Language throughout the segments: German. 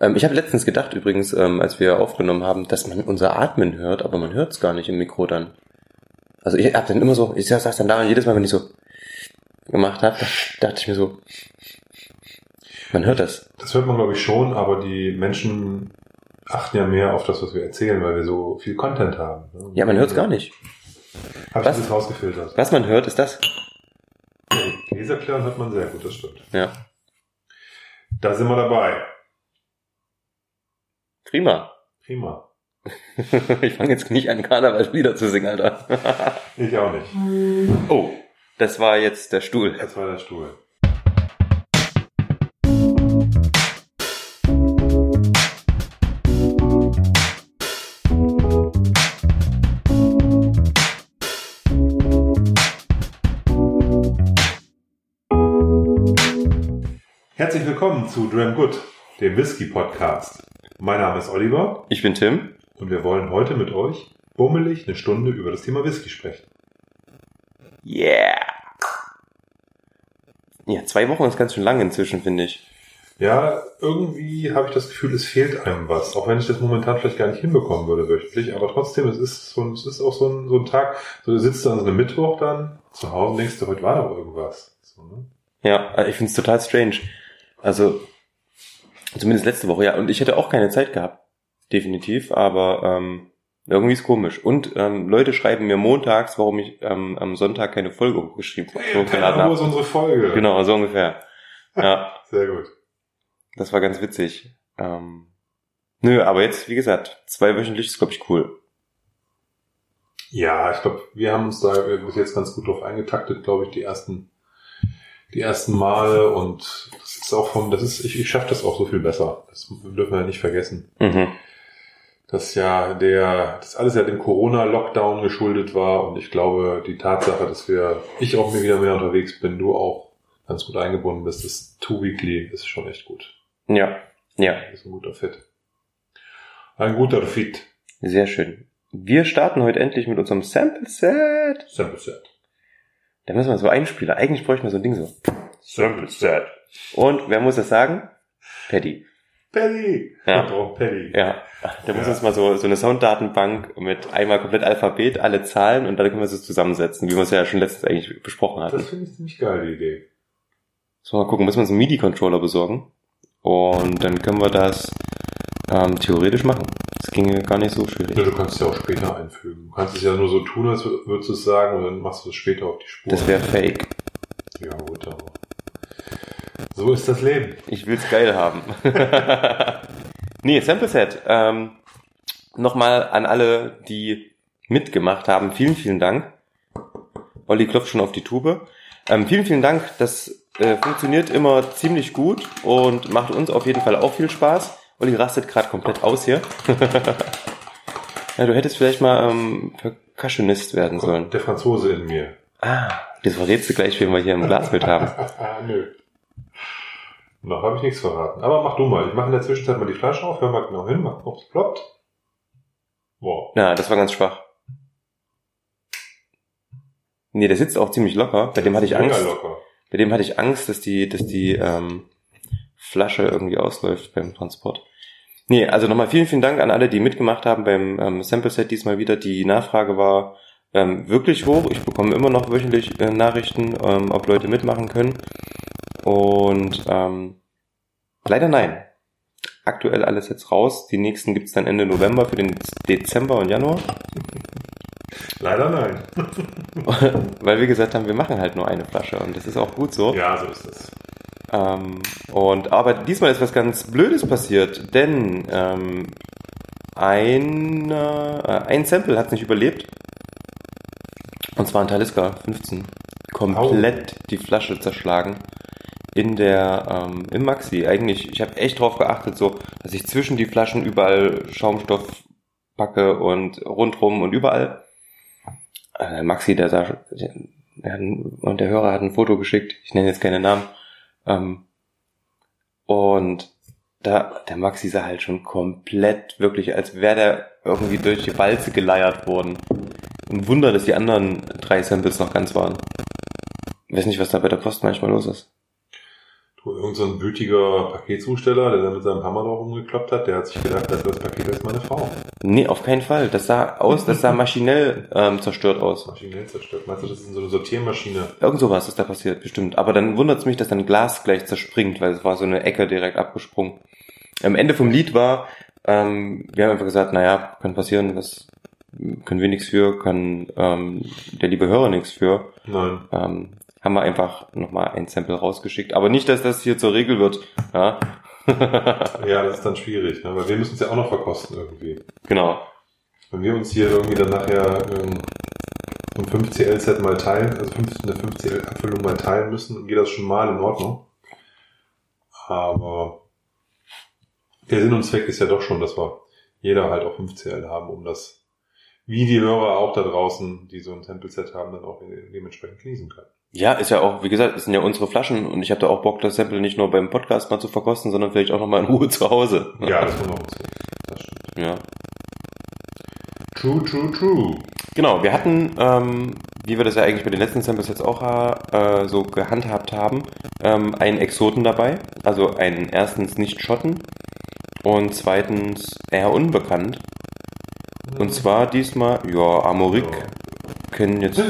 Ähm, ich habe letztens gedacht übrigens, ähm, als wir aufgenommen haben, dass man unser Atmen hört, aber man hört es gar nicht im Mikro dann. Also ich habe dann immer so, ich saß dann da und jedes Mal, wenn ich so gemacht habe, dachte ich mir so, man hört das. Das hört man, glaube ich, schon, aber die Menschen achten ja mehr auf das, was wir erzählen, weil wir so viel Content haben. ne? Ja, man hört es gar nicht. Hab ich Was? das rausgefiltert. Was man hört, ist das. Leserklären hört man sehr gut, das stimmt. Ja. Da sind wir dabei. Prima. Prima. ich fange jetzt nicht an, Karnevalslieder zu singen, Alter. Ich auch nicht. oh, das war jetzt der Stuhl. Das war der Stuhl. Herzlich willkommen zu Dram Good, dem Whisky Podcast. Mein Name ist Oliver Ich bin Tim. und wir wollen heute mit euch bummelig eine Stunde über das Thema Whisky sprechen. Yeah. Ja, zwei Wochen ist ganz schön lang inzwischen, finde ich. Ja, irgendwie habe ich das Gefühl, es fehlt einem was. Auch wenn ich das momentan vielleicht gar nicht hinbekommen würde wöchentlich. Aber trotzdem, es ist, so, es ist auch so ein, so ein Tag, so du sitzt dann so einem Mittwoch dann zu Hause und denkst du, heute war doch irgendwas. So, ne? Ja, ich finde es total strange. Also, zumindest letzte Woche, ja. Und ich hätte auch keine Zeit gehabt. Definitiv, aber ähm, irgendwie ist komisch. Und ähm, Leute schreiben mir montags, warum ich ähm, am Sonntag keine Folge hochgeschrieben Hey, hochgeladen ist habe. unsere Folge? Genau, so ungefähr. Ja, Sehr gut. das war ganz witzig. Ähm, nö, aber jetzt, wie gesagt, zweiwöchentlich ist, glaube ich, cool. Ja, ich glaube, wir haben uns da bis jetzt ganz gut drauf eingetaktet, glaube ich, die ersten, die ersten Male und das ist auch vom, das ist, ich, ich schaffe das auch so viel besser. Das dürfen wir ja nicht vergessen. Mhm. dass ja der, das alles ja dem Corona-Lockdown geschuldet war und ich glaube, die Tatsache, dass wir, ich auch mir wieder mehr unterwegs bin, du auch ganz gut eingebunden bist, das Two Weekly ist schon echt gut. Ja, ja, Das ist ein guter Fit. Ein guter Fit. sehr schön. Wir starten heute endlich mit unserem Sample Set. Sample Set. Da müssen wir so einspielen. Eigentlich bräuchten wir so ein Ding so. Sample Set. Und wer muss das sagen? Paddy. Paddy. Ja. Wir brauchen Paddy. Ja, der muss Ja. uns mal so, so eine Sounddatenbank mit einmal komplett Alphabet, alle Zahlen und dann können wir sie zusammensetzen, wie wir es ja schon letztens eigentlich besprochen hatten. Das finde ich ziemlich geil, die Idee. So, mal gucken, müssen wir uns einen MIDI-Controller besorgen. Und dann können wir das ähm, theoretisch machen. Das ginge gar nicht so schwierig. Ja, du kannst es ja auch später einfügen. Du kannst es ja nur so tun, als würdest du es sagen und dann machst du es später auf die Spur. Das wäre fake. ja gut, aber so ist das Leben. Ich will's geil haben. nee, Sample Set. Ähm, Nochmal an alle, die mitgemacht haben. Vielen, vielen Dank. Olli klopft schon auf die Tube. Ähm, vielen, vielen Dank. Das äh, funktioniert immer ziemlich gut und macht uns auf jeden Fall auch viel Spaß. Olli rastet gerade komplett aus hier. ja, du hättest vielleicht mal ähm, Percussionist werden sollen. Der Franzose in mir. Ah, das verrätst du gleich, wen wir hier im Glas mit haben. Ah, nö. Noch habe ich nichts verraten. Aber mach du mal. Ich mache in der Zwischenzeit mal die Flasche auf, hör mal genau hin, gucken, ob es ploppt. Wow. Ja, das war ganz schwach. Nee, der sitzt auch ziemlich locker. Bei dem hatte ich Angst. locker. Bei dem hatte ich Angst, dass die, dass die ähm, Flasche irgendwie ausläuft beim Transport. Nee, also nochmal vielen, vielen Dank an alle, die mitgemacht haben beim ähm, Sample Set diesmal wieder. Die Nachfrage war ähm, wirklich hoch. Ich bekomme immer noch wöchentlich äh, Nachrichten, ähm, ob Leute mitmachen können. Und ähm, leider nein. Aktuell alles jetzt raus. Die nächsten gibt's dann Ende November für den Dezember und Januar. Leider nein. Weil wir gesagt haben, wir machen halt nur eine Flasche und das ist auch gut so. Ja, so ist es. Ähm, und aber diesmal ist was ganz Blödes passiert, denn ähm, ein, äh, ein Sample hat nicht überlebt. Und zwar ein Talisker 15. Komplett die Flasche zerschlagen. In der, ähm, im Maxi. Eigentlich, ich habe echt drauf geachtet, so, dass ich zwischen die Flaschen überall Schaumstoff packe und rundrum und überall. Äh, Maxi, der sah, der, und der Hörer hat ein Foto geschickt. Ich nenne jetzt keine Namen. Ähm, und da, der Maxi sah halt schon komplett wirklich, als wäre der irgendwie durch die Walze geleiert worden. Ein Wunder, dass die anderen drei Samples noch ganz waren. Ich weiß nicht, was da bei der Post manchmal los ist. Irgend so ein gütiger Paketzusteller, der dann mit seinem Hammer drauf umgeklappt hat, der hat sich gedacht, das, das Paket ist meine Frau. Nee, auf keinen Fall. Das sah aus, das sah maschinell ähm, zerstört aus. Maschinell zerstört. Meinst du, das ist so eine Sortiermaschine? Irgend sowas ist da passiert, bestimmt. Aber dann wundert es mich, dass dann Glas gleich zerspringt, weil es war so eine Ecke direkt abgesprungen. Am Ende vom Lied war, ähm, wir haben einfach gesagt, naja, kann passieren, was können wir nichts für, kann ähm, der liebe Hörer nichts für. Nein. Ähm, haben wir einfach nochmal ein Sample rausgeschickt. Aber nicht, dass das hier zur Regel wird. Ja, Ja, das ist dann schwierig, ne? weil wir müssen es ja auch noch verkosten irgendwie. genau. Wenn wir uns hier irgendwie dann nachher ähm, so ein 5CL-Set mal teilen, also 5, eine 5CL-Abfüllung mal teilen müssen, geht das schon mal in Ordnung. Aber der Sinn und Zweck ist ja doch schon, dass wir jeder halt auch 5CL haben, um das, wie die Hörer auch da draußen, die so ein Sample-Set haben, dann auch dementsprechend genießen können. Ja, ist ja auch, wie gesagt, es sind ja unsere Flaschen und ich habe da auch Bock, das Sample nicht nur beim Podcast mal zu verkosten, sondern vielleicht auch nochmal in Ruhe zu Hause. Ja, das kommt auch dazu. Das stimmt. Ja. True, true, true. Genau, wir hatten, ähm, wie wir das ja eigentlich bei den letzten Samples jetzt auch äh, so gehandhabt haben, ähm, einen Exoten dabei. Also einen erstens nicht Schotten und zweitens eher unbekannt. Und zwar diesmal, ja, Amorik kennen jetzt.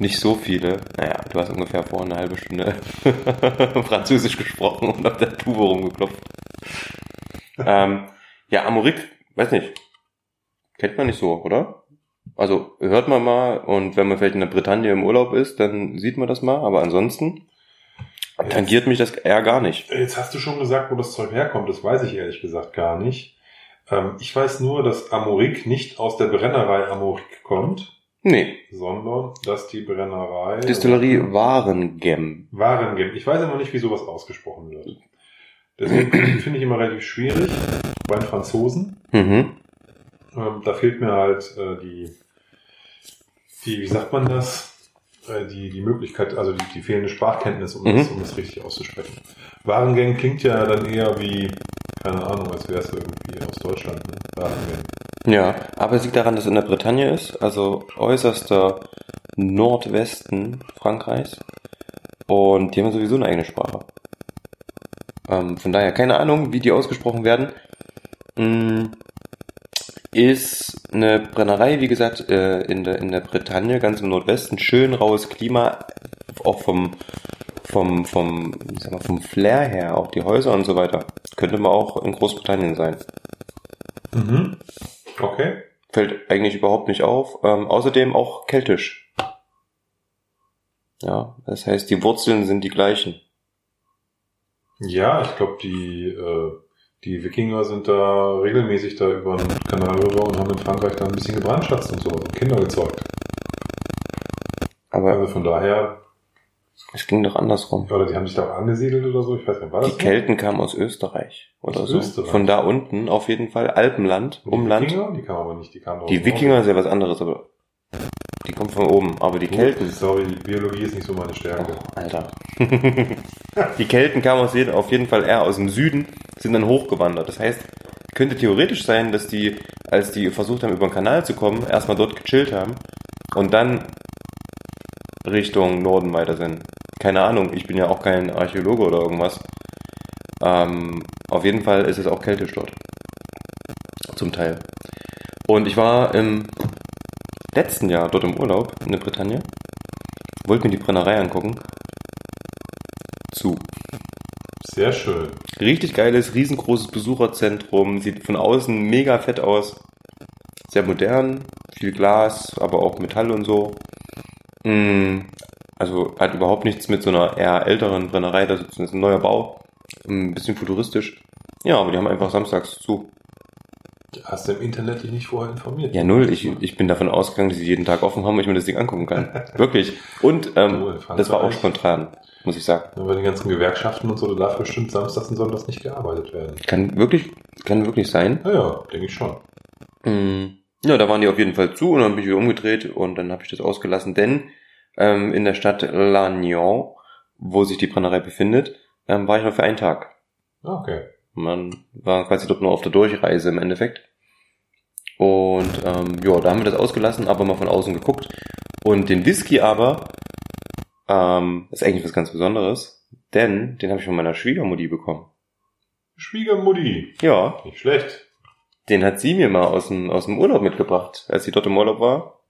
Nicht so viele. Naja, du hast ungefähr vor einer halben Stunde Französisch gesprochen und auf der Tube rumgeklopft. ähm, ja, Amorik, weiß nicht. Kennt man nicht so, oder? Also hört man mal und wenn man vielleicht in der Bretagne im Urlaub ist, dann sieht man das mal, aber ansonsten tangiert mich das eher gar nicht. Jetzt hast du schon gesagt, wo das Zeug herkommt. Das weiß ich ehrlich gesagt gar nicht. Ähm, ich weiß nur, dass Amorik nicht aus der Brennerei Amorik kommt, Nee, sondern dass die Brennerei Distillerie Warengem. Warengem. Ich weiß immer nicht, wie sowas ausgesprochen wird. Deswegen finde ich immer relativ schwierig bei den Franzosen. Mhm. Ähm, da fehlt mir halt äh, die, die, wie sagt man das? Äh, die, die Möglichkeit, also die, die fehlende Sprachkenntnis, um, Mhm. das, um das richtig auszusprechen. Warengang klingt ja dann eher wie, keine Ahnung, als wäre es irgendwie aus Deutschland, ne? Warengang. Ja, aber es liegt daran, dass es in der Bretagne ist, also äußerster Nordwesten Frankreichs. Und die haben sowieso eine eigene Sprache. Ähm, von daher keine Ahnung, wie die ausgesprochen werden. Mm, Ist eine Brennerei, wie gesagt, äh, in der, in der Bretagne, ganz im Nordwesten. Schön raues Klima, auch vom, vom, vom, sag mal, vom Flair her, auch die Häuser und so weiter. Könnte man auch in Großbritannien sein. Mhm. Okay. Fällt eigentlich überhaupt nicht auf. Ähm, außerdem auch keltisch. Ja, das heißt, die Wurzeln sind die gleichen. Ja, ich glaube, die, äh, die Wikinger sind da regelmäßig da über den Kanal rüber und haben in Frankreich da ein bisschen gebrandschatzt und so und Kinder gezeugt. Aber Also von daher, es ging doch andersrum. oder die haben sich da auch angesiedelt oder so, ich weiß nicht, war das Die Kelten kamen aus Österreich oder Aus so. Österreich. Von da unten auf jeden Fall Alpenland, Die Umland. Wikinger? Die kamen aber nicht, die kamen Die Wikinger ist ja was anderes, aber die kommen von oben. Aber die Norden. Kelten, Sorry, Biologie ist nicht so meine Stärke. oh, Alter. die Kelten kamen aus jeden, auf jeden Fall eher aus dem Süden, sind dann hochgewandert. Das heißt, könnte theoretisch sein, dass die, als die versucht haben, über den Kanal zu kommen, erstmal dort gechillt haben und dann Richtung Norden weiter sind. Keine Ahnung, ich bin ja auch kein Archäologe oder irgendwas. Ähm, auf jeden Fall ist es auch keltisch dort. Zum Teil. Und ich war im letzten Jahr dort im Urlaub in der Bretagne. Wollte mir die Brennerei angucken. Zu. Sehr schön. Richtig geiles, riesengroßes Besucherzentrum. Sieht von außen mega fett aus. Sehr modern. Viel Glas, aber auch Metall und so. Mm, Also hat überhaupt nichts mit so einer eher älteren Brennerei. Das ist ein neuer Bau. Ein bisschen futuristisch. Ja, aber die haben einfach samstags zu. Hast du im Internet dich nicht vorher informiert? Ja, null. Ich, ich bin davon ausgegangen, dass sie jeden Tag offen haben und ich mir das Ding angucken kann. Wirklich. Und ähm, Frankreich- das war auch spontan, muss ich sagen. Ja, Bei den ganzen Gewerkschaften und so, da darf bestimmt samstags und sonntags nicht gearbeitet werden. Kann wirklich, kann wirklich sein. Naja, denke ich schon. Mm, Ja, da waren die auf jeden Fall zu und dann bin ich wieder umgedreht und dann habe ich das ausgelassen, denn ähm, in der Stadt Lannion, wo sich die Brennerei befindet, ähm, war ich nur für einen Tag. Ah, Okay. Man war quasi dort nur auf der Durchreise im Endeffekt. Und ähm, ja, da haben wir das ausgelassen, aber mal von außen geguckt. Und den Whisky aber, ähm, ist eigentlich was ganz Besonderes. Denn den habe ich von meiner Schwiegermutti bekommen. Schwiegermutti. Ja, Nicht schlecht. den hat sie mir mal aus dem, aus dem Urlaub mitgebracht, als sie dort im Urlaub war.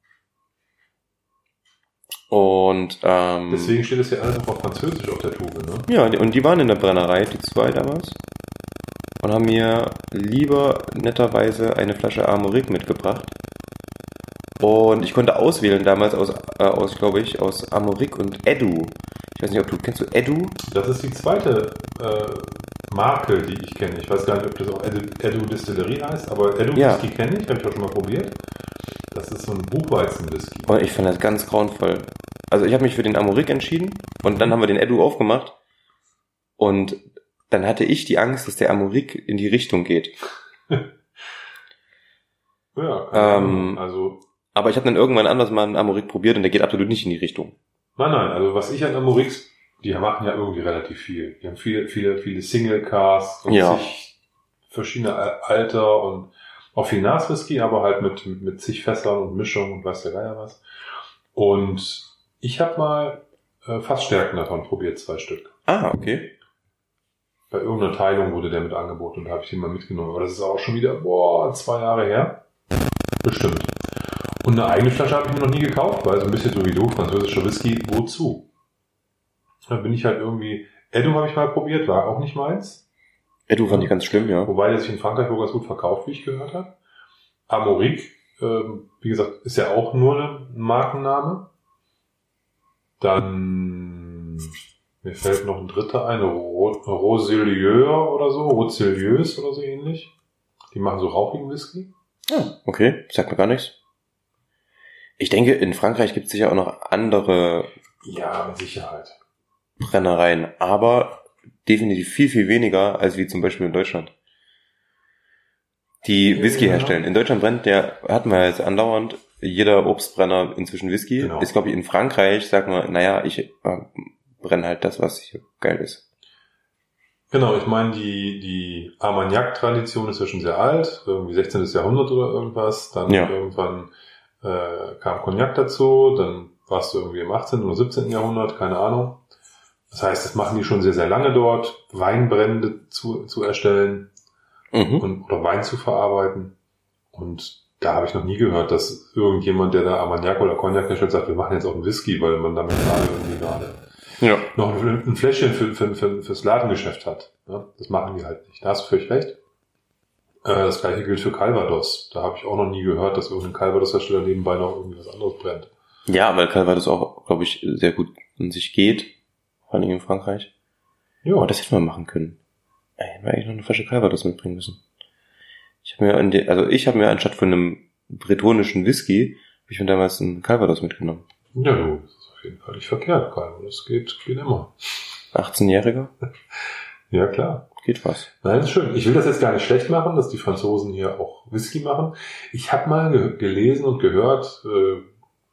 Und ähm, Deswegen steht es ja alles auf Französisch auf der Tube, ne? Ja, und die waren in der Brennerei, die zwei damals. Und haben mir lieber netterweise eine Flasche Amorik mitgebracht. Und ich konnte auswählen damals aus, äh, aus glaube ich, aus Amorik und Edu. Ich weiß nicht, ob du, kennst du Edu? Das ist die zweite äh, Marke, die ich kenne. Ich weiß gar nicht, ob das auch Edu, Edu Distillerie heißt, aber Edu Ja. Whisky kenne ich, habe ich auch schon mal probiert. Das ist so ein Buchweizen-Whisky. Und ich fand das ganz grauenvoll. Also ich habe mich für den Amorik entschieden und dann haben wir den Edu aufgemacht. Und dann hatte ich die Angst, dass der Amorik in die Richtung geht. Ja, Ähm, also Aber ich habe dann irgendwann anders mal einen Amorik probiert und der geht absolut nicht in die Richtung. Nein, nein, also was ich an Amorix, die machen ja irgendwie relativ viel. Die haben viele, viele, viele Single Cars und Ja. zig verschiedene Al- Alter und auch viel Naswhisky, aber halt mit, mit zig Fässern und Mischung und weiß der Geier was. Und ich habe mal äh, Fassstärken davon probiert, zwei Stück. Ah, okay. Bei irgendeiner Teilung wurde der mit angeboten und da habe ich den mal mitgenommen. Aber das ist auch schon wieder, boah, zwei Jahre her. Bestimmt. Und eine eigene Flasche habe ich mir noch nie gekauft, weil so ein bisschen so wie du, französischer Whisky, wozu? Da bin ich halt irgendwie, Edu habe ich mal probiert, war auch nicht meins. Edu fand ich ganz schlimm, ja. Wobei der sich in Frankreich wohl ganz gut verkauft, wie ich gehört habe. Amoric, ähm, wie gesagt, ist ja auch nur ein Markenname. Dann, mir fällt noch ein dritter ein, Ro Roselieur oder so, Roselieux oder so ähnlich. Die machen so rauchigen Whisky. Okay, sagt mir gar nichts. Ich denke, in Frankreich gibt es sicher auch noch andere Ja, mit Sicherheit. Brennereien, aber definitiv viel, viel weniger als wie zum Beispiel in Deutschland. Die Whisky Ja. herstellen. In Deutschland brennt der, hatten wir jetzt andauernd, jeder Obstbrenner inzwischen Whisky. Genau. Ist, glaube ich, in Frankreich, sagt man, naja, ich äh, brenne halt das, was hier geil ist. Genau, ich meine, die, die Armagnac-Tradition ist ja schon sehr alt, irgendwie 16. Jahrhundert oder irgendwas. Dann Ja. irgendwann äh, kam Cognac dazu, dann warst du irgendwie im 18. oder 17. Jahrhundert, keine Ahnung. Das heißt, das machen die schon sehr, sehr lange dort, Weinbrände zu, zu erstellen Mhm. und, oder Wein zu verarbeiten. Und da habe ich noch nie gehört, dass irgendjemand, der da Armagnac oder Cognac herstellt, sagt, wir machen jetzt auch einen Whisky, weil man damit gerade irgendwie gerade Ja. noch ein Fläschchen für, für, für, fürs Ladengeschäft hat. Ja, das machen die halt nicht. Da hast du völlig recht. Äh, Das gleiche gilt für Calvados. Da habe ich auch noch nie gehört, dass irgendein Calvados-Hersteller nebenbei noch irgendwie was anderes brennt. Ja, weil Calvados auch, glaube ich, sehr gut in sich geht. Vor allem in Frankreich. Ja, Oh, das hätten wir machen können. Ey, hätten wir eigentlich noch eine Flasche Calvados mitbringen müssen. Ich habe mir die, also ich habe mir anstatt von einem bretonischen Whisky, habe ich mir damals einen Calvados mitgenommen. ja du, das ist auf jeden Fall nicht verkehrt, Calvados. Geht, geht immer. 18-Jähriger, Ja, klar. Geht was. Nein, ist schön. Ich will das jetzt gar nicht schlecht machen, dass die Franzosen hier auch Whisky machen. Ich habe mal ge gelesen und gehört, äh,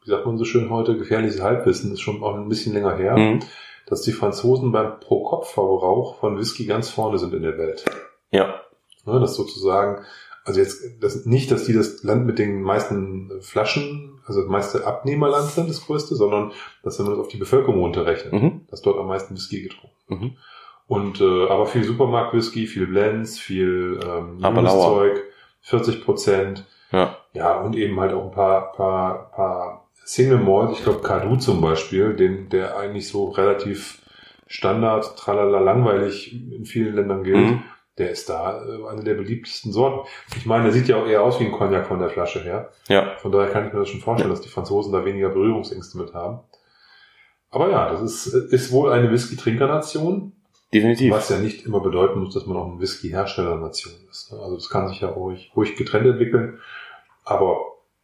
wie sagt man so schön heute, gefährliches Halbwissen, ist schon auch ein bisschen länger her, Mhm. dass die Franzosen beim Pro-Kopf-Verbrauch von Whisky ganz vorne sind in der Welt. Ja. Ne, das sozusagen, also jetzt das, nicht, dass die das Land mit den meisten Flaschen, also das meiste Abnehmerland sind, das größte, sondern dass wenn man das auf die Bevölkerung runterrechnet, Mhm. dass dort am meisten Whisky getrunken wird. Mhm. Und äh, aber viel Supermarkt-Whisky, viel Blends, viel ähm. Zeug, 40 Prozent. Ja. Ja, und eben halt auch ein paar, paar, paar Single Malt, ich glaube Cadu zum Beispiel, den, der eigentlich so relativ Standard, tralala, langweilig in vielen Ländern gilt, Mhm. der ist da äh, eine der beliebtesten Sorten. Ich meine, der sieht ja auch eher aus wie ein Cognac von der Flasche her. Ja. Von daher kann ich mir das schon vorstellen, dass die Franzosen da weniger Berührungsängste mit haben. Aber ja, das ist, ist wohl eine Whisky-Trinkernation, Definitiv. was ja nicht immer bedeuten muss, dass man auch eine Whisky-Herstellernation ist. ne? Also das kann sich ja ruhig, ruhig getrennt entwickeln. Aber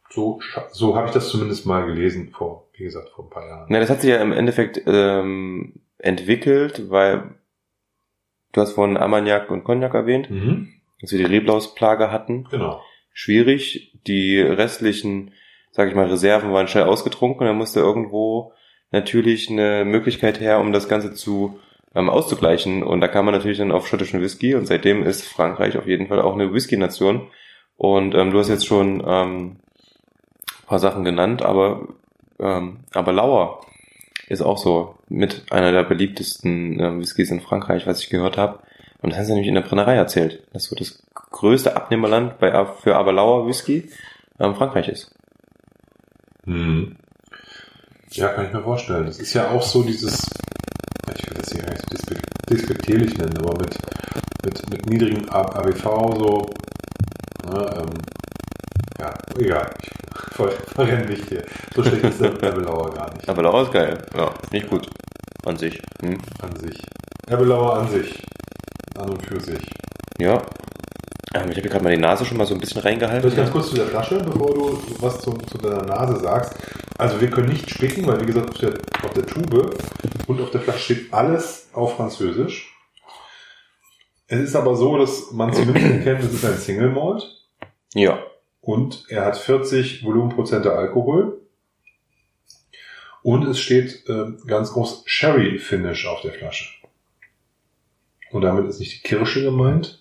so, so habe ich das zumindest mal gelesen vor, wie gesagt, vor ein paar Jahren. Na, das hat sich ja im Endeffekt ähm, entwickelt, weil du hast vorhin Armagnac und Cognac erwähnt, Mhm. dass wir die Reblausplage hatten. Genau. Schwierig. Die restlichen, sage ich mal, Reserven waren schnell ausgetrunken dann musste irgendwo natürlich eine Möglichkeit her, um das Ganze zu ähm, auszugleichen. Und da kam man natürlich dann auf schottischen Whisky und seitdem ist Frankreich auf jeden Fall auch eine Whisky-Nation. Und ähm, du hast jetzt schon ähm, paar Sachen genannt, aber, ähm, aber Lauer ist auch so mit einer der beliebtesten äh, Whiskys in Frankreich, was ich gehört habe. Und das haben sie nämlich in der Brennerei erzählt, dass so das größte Abnehmerland bei, für Aberlauer Whisky ähm, Frankreich ist. Hm. Ja, kann ich mir vorstellen. Das ist ja auch so dieses, das hier nicht dispe despektierlich nennen, aber mit, mit, mit niedrigem ABV so, ne, ähm, ja, egal. Ich verrenne mich hier. So schlecht ist der Erbelauer gar nicht. Aberlauer ist geil. Ja, nicht gut. An sich. Hm? An sich. Erbelauer an sich. An und für sich. Ja. Ähm, ich habe gerade mal die Nase schon mal so ein bisschen reingehalten. Vielleicht ganz kurz zu der Flasche, bevor du was zu, zu deiner Nase sagst. Also wir können nicht spicken, weil wie gesagt auf der, auf der Tube und auf der Flasche steht alles auf Französisch. Es ist aber so, dass man zumindest erkennt, es ist ein Single Malt Ja. und er hat 40 Volumenprozente Alkohol. Und es steht äh, ganz groß Sherry Finish auf der Flasche. Und damit ist nicht die Kirsche gemeint,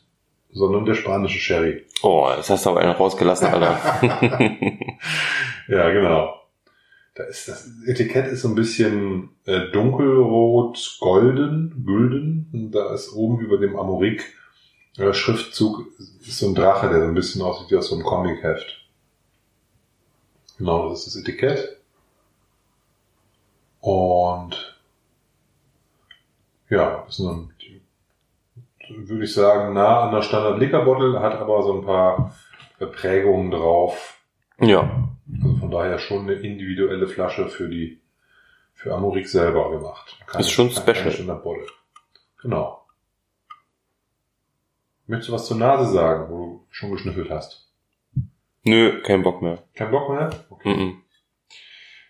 sondern der spanische Sherry. Oh, das hast du aber einen rausgelassen, Alter. Ja, genau. Da ist das Etikett ist so ein bisschen äh, dunkelrot, golden, gülden. Und da ist oben über dem Amorik äh, Schriftzug ist so ein Drache, der so ein bisschen aussieht wie aus so einem Comicheft. Genau, das ist das Etikett. Und ja, ist nun, würde ich sagen, nah an der Standard Liquor Bottle, hat aber so ein paar Prägungen drauf. ja. Also von daher schon eine individuelle Flasche für die für Amorik selber gemacht. Keine- Ist schon special. Standardbottle. Genau. Möchtest du was zur Nase sagen, wo du schon geschnüffelt hast? Nö, kein Bock mehr. Kein Bock mehr? Okay. Mhm.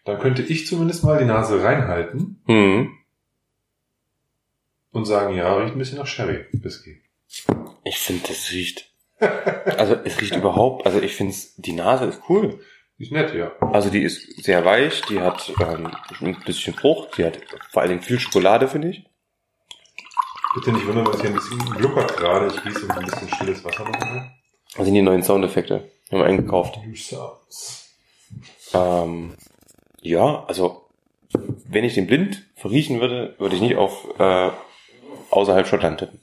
Dann könnte ich zumindest mal die Nase reinhalten Mhm. Und sagen, ja, riecht ein bisschen nach Sherry Whisky. Ich finde, das riecht. Also es riecht überhaupt, also ich finde die Nase ist cool. Ist nett, ja. Also die ist sehr weich, die hat ähm, ein bisschen Frucht, die hat vor allen Dingen viel Schokolade, finde ich. Bitte nicht wundern, es hier ein bisschen gluckert gerade. Ich gieße ein bisschen stilles Wasser noch rein. Das sind die neuen Soundeffekte. Die haben wir eingekauft. New Sounds. Ähm, ja, also wenn ich den blind verriechen würde, würde ich nicht auf äh, außerhalb Schottland tippen.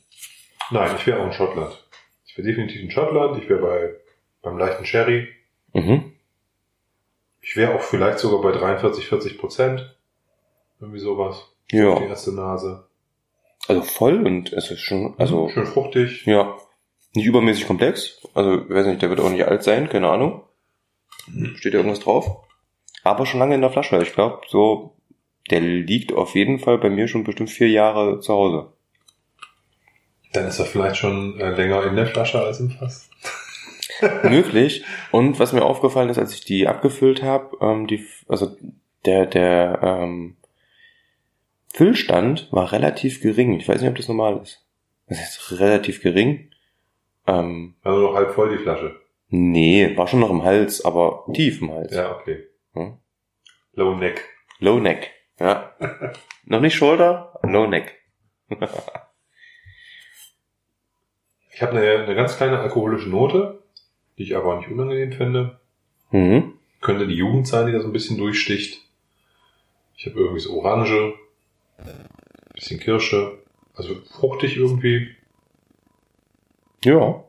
Nein, ich wäre auch in Schottland. Ich wäre definitiv in Schottland. Ich wäre bei beim leichten Sherry. Mhm. Ich wäre auch vielleicht sogar bei 43, 40 Prozent. Irgendwie sowas. Die Ja, erste Nase. also voll und es ist schon, also Schön fruchtig. ja, nicht übermäßig komplex. Also ich weiß nicht, der wird auch nicht alt sein, keine Ahnung. Steht da irgendwas drauf? Aber schon lange in der Flasche. Ich glaube, so der liegt auf jeden Fall bei mir schon bestimmt vier Jahre zu Hause. Dann ist er vielleicht schon äh, länger in der Flasche als im Fass. Möglich. Und was mir aufgefallen ist, als ich die abgefüllt habe, ähm, die, also der, der ähm, Füllstand war relativ gering. Ich weiß nicht, ob das normal ist. Das ist relativ gering. Ähm, Also noch halb voll die Flasche. nee, war schon noch im Hals, aber tief im Hals. Ja, okay. Hm? Low Neck. Low Neck. Ja. noch nicht Shoulder, Low Neck. Ich habe eine, eine ganz kleine alkoholische Note, die ich aber nicht unangenehm finde. Mhm. Könnte die Jugend sein, die da so ein bisschen durchsticht. Ich habe irgendwie so Orange, bisschen Kirsche, also fruchtig irgendwie. Ja.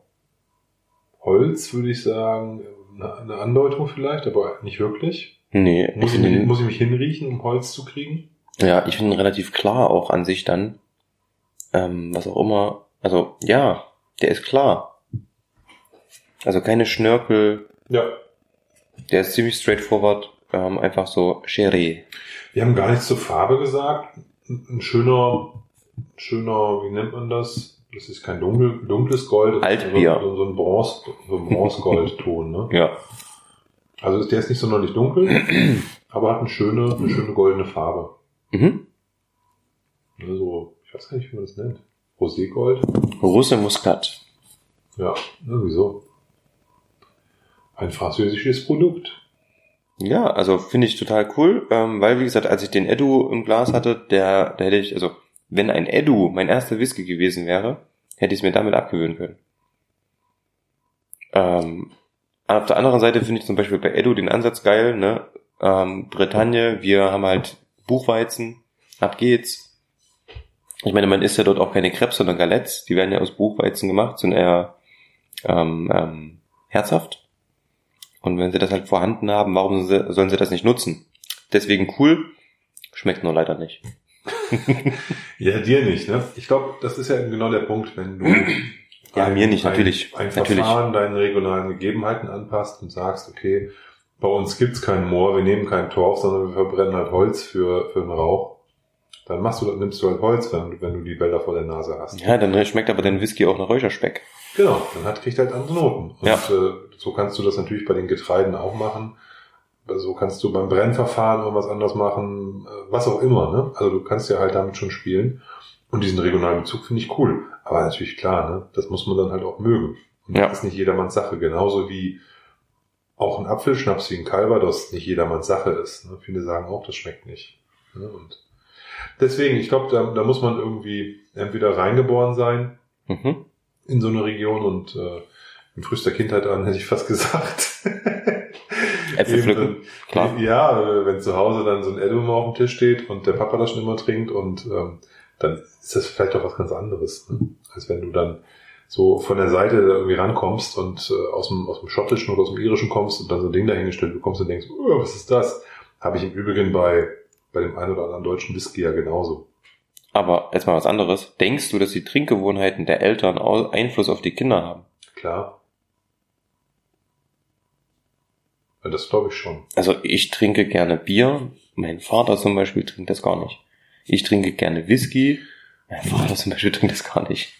Holz würde ich sagen, eine, Andeutung vielleicht, aber nicht wirklich. Nee, Muss ich ich, mich, muss ich mich hinriechen, um Holz zu kriegen? ja, ich finde relativ klar auch an sich dann. Ähm, was auch immer. Also, ja, der ist klar. Also keine Schnörkel, Ja. der ist ziemlich straightforward, ähm, einfach so Sherry. Wir haben gar nichts zur Farbe gesagt. Ein schöner, schöner, wie nennt man das? Das ist kein dunkel, dunkles Gold. Altbier. So, so ein Bronze, so ein Bronzegoldton, ne? Ja. Also der ist nicht sonderlich dunkel, aber hat eine schöne, eine schöne goldene Farbe. Mhm. Also, ich weiß gar nicht, wie man das nennt. Roségold? Russe Muskat. Ja, irgendwie so. Ein französisches Produkt. Ja, also finde ich total cool, ähm, weil wie gesagt, als ich den Edu im Glas hatte, der, da hätte ich, also wenn ein Edu mein erster Whisky gewesen wäre, hätte ich es mir damit abgewöhnen können. Ähm, auf der anderen Seite finde ich zum Beispiel bei Edu den Ansatz geil, ne? Ähm, Bretagne, wir haben halt Buchweizen, Ab geht's. Ich meine, man isst ja dort auch keine Krebs, sondern Galettes. Die werden ja aus Buchweizen gemacht, sind eher ähm, ähm, herzhaft. Und wenn sie das halt vorhanden haben, warum sollen sie das nicht nutzen? Deswegen cool, schmeckt nur leider nicht. ja, dir nicht, ne? Ich glaube, das ist ja genau der Punkt, wenn du ja, ein, mir nicht, natürlich. Ein, ein natürlich. Verfahren deinen regionalen Gegebenheiten anpasst und sagst, okay, bei uns gibt's keinen Moor, wir nehmen keinen Torf, sondern wir verbrennen halt Holz für, für den Rauch. Dann machst du, nimmst du halt Holz, wenn, wenn du die Wälder vor der Nase hast. Ja, dann schmeckt aber dein Whisky auch nach Räucherspeck. Genau, dann hat, kriegt halt andere Noten. Und Ja. äh, so kannst du das natürlich bei den Getreiden auch machen. So kannst du beim Brennverfahren irgendwas anders machen, äh, was auch immer. Ne? Also du kannst ja halt damit schon spielen. Und diesen regionalen Bezug finde ich cool. Aber natürlich klar, ne? das muss man dann halt auch mögen. Und Ja. das ist nicht jedermanns Sache. Genauso wie auch ein Apfelschnaps wie ein Calvados nicht jedermanns Sache ist. Ne? Viele sagen auch, das schmeckt nicht. Ne? Und deswegen, ich glaube, da, da muss man irgendwie entweder reingeboren sein Mhm. in so eine Region und äh, in frühester Kindheit an hätte ich fast gesagt. Äpfel pflücken, klar. Ja, wenn zu Hause dann so ein Edum auf dem Tisch steht und der Papa das schon immer trinkt und ähm, dann ist das vielleicht doch was ganz anderes, ne? als wenn du dann so von der Seite da irgendwie rankommst und äh, aus, dem, aus dem Schottischen oder aus dem Irischen kommst und dann so ein Ding dahingestellt bekommst und denkst, oh, was ist das? Habe ich im Übrigen bei, bei dem einen oder anderen deutschen Whisky ja genauso. Aber jetzt mal was anderes. Denkst du, dass die Trinkgewohnheiten der Eltern Einfluss auf die Kinder haben? Klar. Ja, Das glaube ich schon. Also ich trinke gerne Bier. Mein Vater zum Beispiel trinkt das gar nicht. Ich trinke gerne Whisky. Mein Vater zum Beispiel trinkt das gar nicht.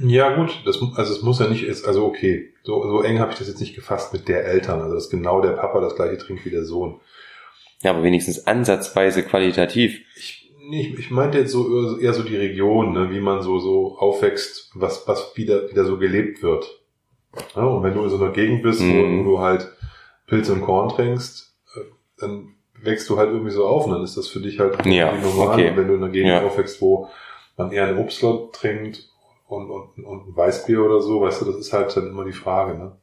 Ja gut, das, also es muss ja nicht, ist, also okay, so, so eng habe ich das jetzt nicht gefasst mit der Eltern, also dass genau der Papa das gleiche trinkt wie der Sohn. Ja, aber wenigstens ansatzweise qualitativ. Ich, ich, ich meinte jetzt so eher- so die Region, ne, wie man so so aufwächst, was was wieder wieder so gelebt wird. Ja, und wenn du in so einer Gegend bist, Mhm. wo, du halt Pilze und Korn trinkst, äh, dann wächst du halt irgendwie so auf und dann ist das für dich halt Ja, normal. okay. Und wenn du in einer Gegend Ja. aufwächst, wo man eher ein Obstler trinkt und, und, und ein Weißbier oder so, weißt du, das ist halt dann immer die Frage, ne?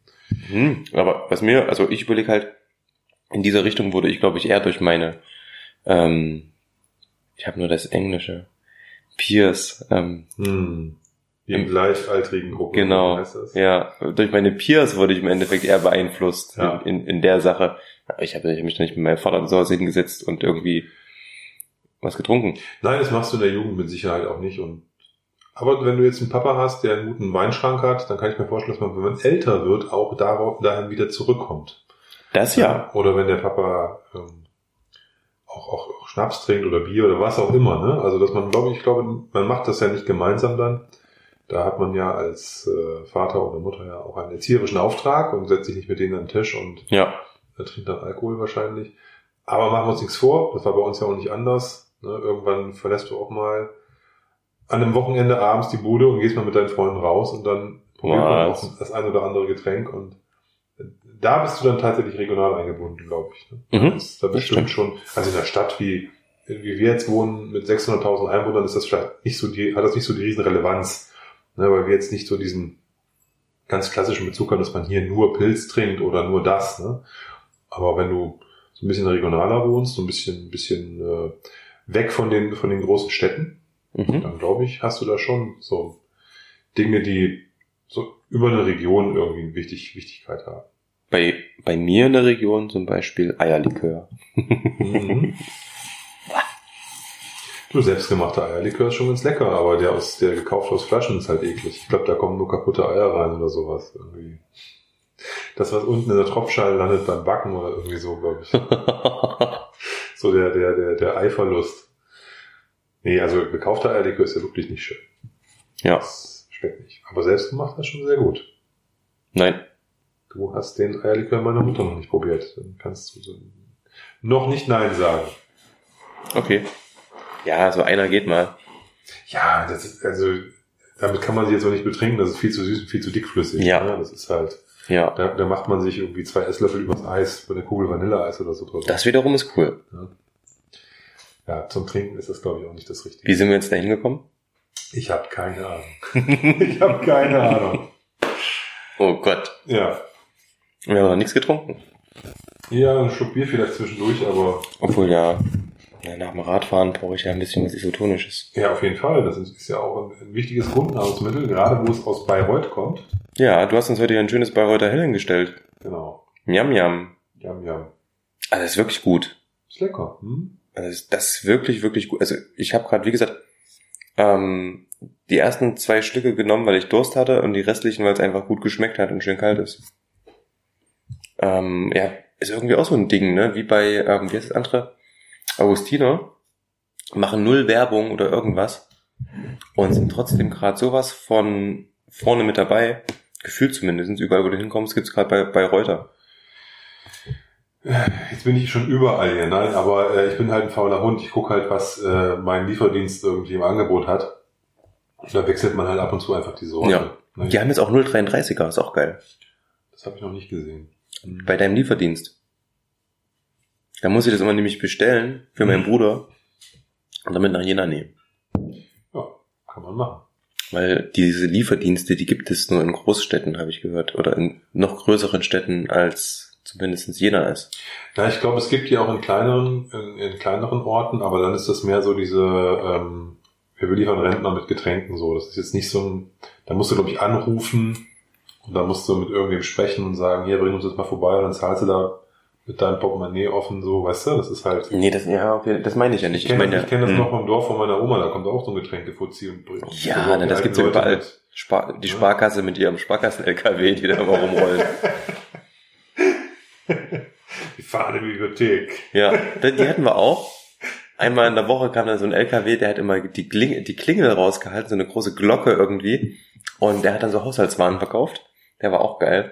Hm, aber was mir, also ich überlege halt, in dieser Richtung wurde ich, glaube ich, eher durch meine, ähm, ich habe nur das Englische, Peers, ähm, Hm. Die Im- gleichaltrigen Gruppe. Genau. Heißt das? ja, durch meine Peers wurde ich im Endeffekt eher beeinflusst Ja. in, in, in der Sache. Ich habe mich da nicht mit meinem Vater und sowas hingesetzt und irgendwie was getrunken. Nein, das machst du in der Jugend mit Sicherheit auch nicht. Und aber wenn du jetzt einen Papa hast, der einen guten Weinschrank hat, dann kann ich mir vorstellen, dass man, wenn man älter wird, auch darauf, dahin wieder zurückkommt. Das ja. Oder wenn der Papa ähm, auch, auch, auch Schnaps trinkt oder Bier oder was auch immer. Ne? Also dass man, glaube ich, glaube, man macht das ja nicht gemeinsam dann. Da hat man ja als äh, Vater oder Mutter ja auch einen erzieherischen Auftrag und setzt sich nicht mit denen an den Tisch und Ja. er trinkt dann Alkohol wahrscheinlich. Aber machen wir uns nichts vor, das war bei uns ja auch nicht anders. Ne? Irgendwann verlässt du auch mal an einem Wochenende abends die Bude und gehst mal mit deinen Freunden raus und dann probiert man auch das ein oder andere Getränk und da bist du dann tatsächlich regional eingebunden, glaube ich. Ne? Mhm, Das ist da bestimmt stimmt. schon, also in einer Stadt wie, wie wir jetzt wohnen mit 600.000 Einwohnern, ist das vielleicht nicht so die, hat das nicht so die Riesenrelevanz, ne? weil wir jetzt nicht so diesen ganz klassischen Bezug haben, dass man hier nur Pilz trinkt oder nur das. Ne? Aber wenn du so ein bisschen regionaler wohnst, so ein bisschen, ein bisschen äh, weg von den, von den großen Städten, Mhm. dann glaube ich, hast du da schon so Dinge, die so über eine Region irgendwie eine wichtig, Wichtigkeit haben. Bei, bei mir in der Region zum Beispiel Eierlikör. Mhm. Du, selbstgemachter Eierlikör ist schon ganz lecker, aber der aus der gekauft aus Flaschen ist halt eklig. Ich glaube, da kommen nur kaputte Eier rein oder sowas. Irgendwie. Das, was unten in der Tropfschale landet beim Backen oder irgendwie so, glaube ich. So der, der, der, der Eiferlust. Nee, also gekaufter Eierlikör ist ja wirklich nicht schön. ja. Das schmeckt nicht. Aber selbstgemacht ist schon sehr gut. Nein. Du hast den Eierlikör meiner Mutter noch nicht probiert. Dann kannst du so noch nicht Nein sagen. Okay. Ja, so einer geht mal. Ja, das ist, also, damit kann man sich jetzt auch nicht betrinken, das ist viel zu süß und viel zu dickflüssig. Ja. Ne? Das ist halt, Ja. da, da macht man sich irgendwie zwei Esslöffel übers Eis, bei einer Kugel Vanilleeis oder so drüber. Das wiederum ist cool. Ja, zum Trinken ist das, glaube ich, auch nicht das Richtige. Wie sind wir jetzt da hingekommen? Ich habe keine Ahnung. ich habe keine Ahnung. Oh Gott. Ja. Wir haben noch nichts getrunken. Ja, ein Schluck Bier vielleicht zwischendurch, aber Obwohl ja, nach dem Radfahren brauche ich ja ein bisschen was Isotonisches. Ja, auf jeden Fall. Das ist, ja auch ein, wichtiges Grundnahrungsmittel, gerade wo es aus Bayreuth kommt. Ja, du hast uns heute ein schönes Bayreuther Hell hingestellt. Genau. Yum, yum. Jam, jam. Also, das ist wirklich gut. Ist lecker. Hm? Also, das- ist wirklich, wirklich gut. Also, ich habe gerade, wie gesagt, ähm, die ersten zwei Stücke genommen, weil ich Durst hatte und die restlichen, weil es einfach gut geschmeckt hat und schön kalt ist. Ähm, ja, ist irgendwie auch so ein Ding, ne? Wie bei, ähm, wie heißt das andere? Augustiner. Machen null Werbung oder irgendwas und sind trotzdem gerade sowas von vorne mit dabei. Gefühlt zumindest. Überall, wo du hinkommst, gibt's gerade bei, bei Reuter. Jetzt bin ich schon überall hier, nein, aber äh, ich bin halt ein fauler Hund. Ich gucke halt, was äh, mein Lieferdienst irgendwie im Angebot hat. Und da wechselt man halt ab und zu einfach die Sorte. Ja. Ne? Die haben jetzt auch 033er, ist auch geil. Das habe ich noch nicht gesehen. Bei deinem Lieferdienst. Da muss ich das immer nämlich bestellen für meinen Bruder und damit nach Jena nehmen. Ja, kann man machen. Weil diese Lieferdienste, die gibt es nur in Großstädten, habe ich gehört. Oder in noch größeren Städten als zumindest Jena ist. Ja, ich glaube, es gibt die auch in kleineren, in, in kleineren Orten, aber dann ist das mehr so diese, ähm, wir liefern Rentner mit Getränken so. Das ist jetzt nicht so ein, da musst du, glaube ich, anrufen und dann musst du mit irgendwem sprechen und sagen, hier, bring uns das mal vorbei und dann zahlst du da mit deinem Portemonnaie offen, so, weißt du, das ist halt. Nee, das, ja, okay, das meine ich ja nicht. Ich kenne meine das, ich kenn das hm. noch vom Dorf von meiner Oma, da kommt auch so ein Getränkefuzzi und bringt. Ja, na, die das gibt's ja Leute überall. mit. Spar die. Sparkasse mit ihrem Sparkassen-LKW, die da immer rumrollen. Die fahren in die Bibliothek. Ja, die die hatten wir auch. Einmal in der Woche kam da so ein LKW, der hat immer die, Kling die Klingel rausgehalten, so eine große Glocke irgendwie. Und der hat dann so Haushaltswaren verkauft. Der war auch geil.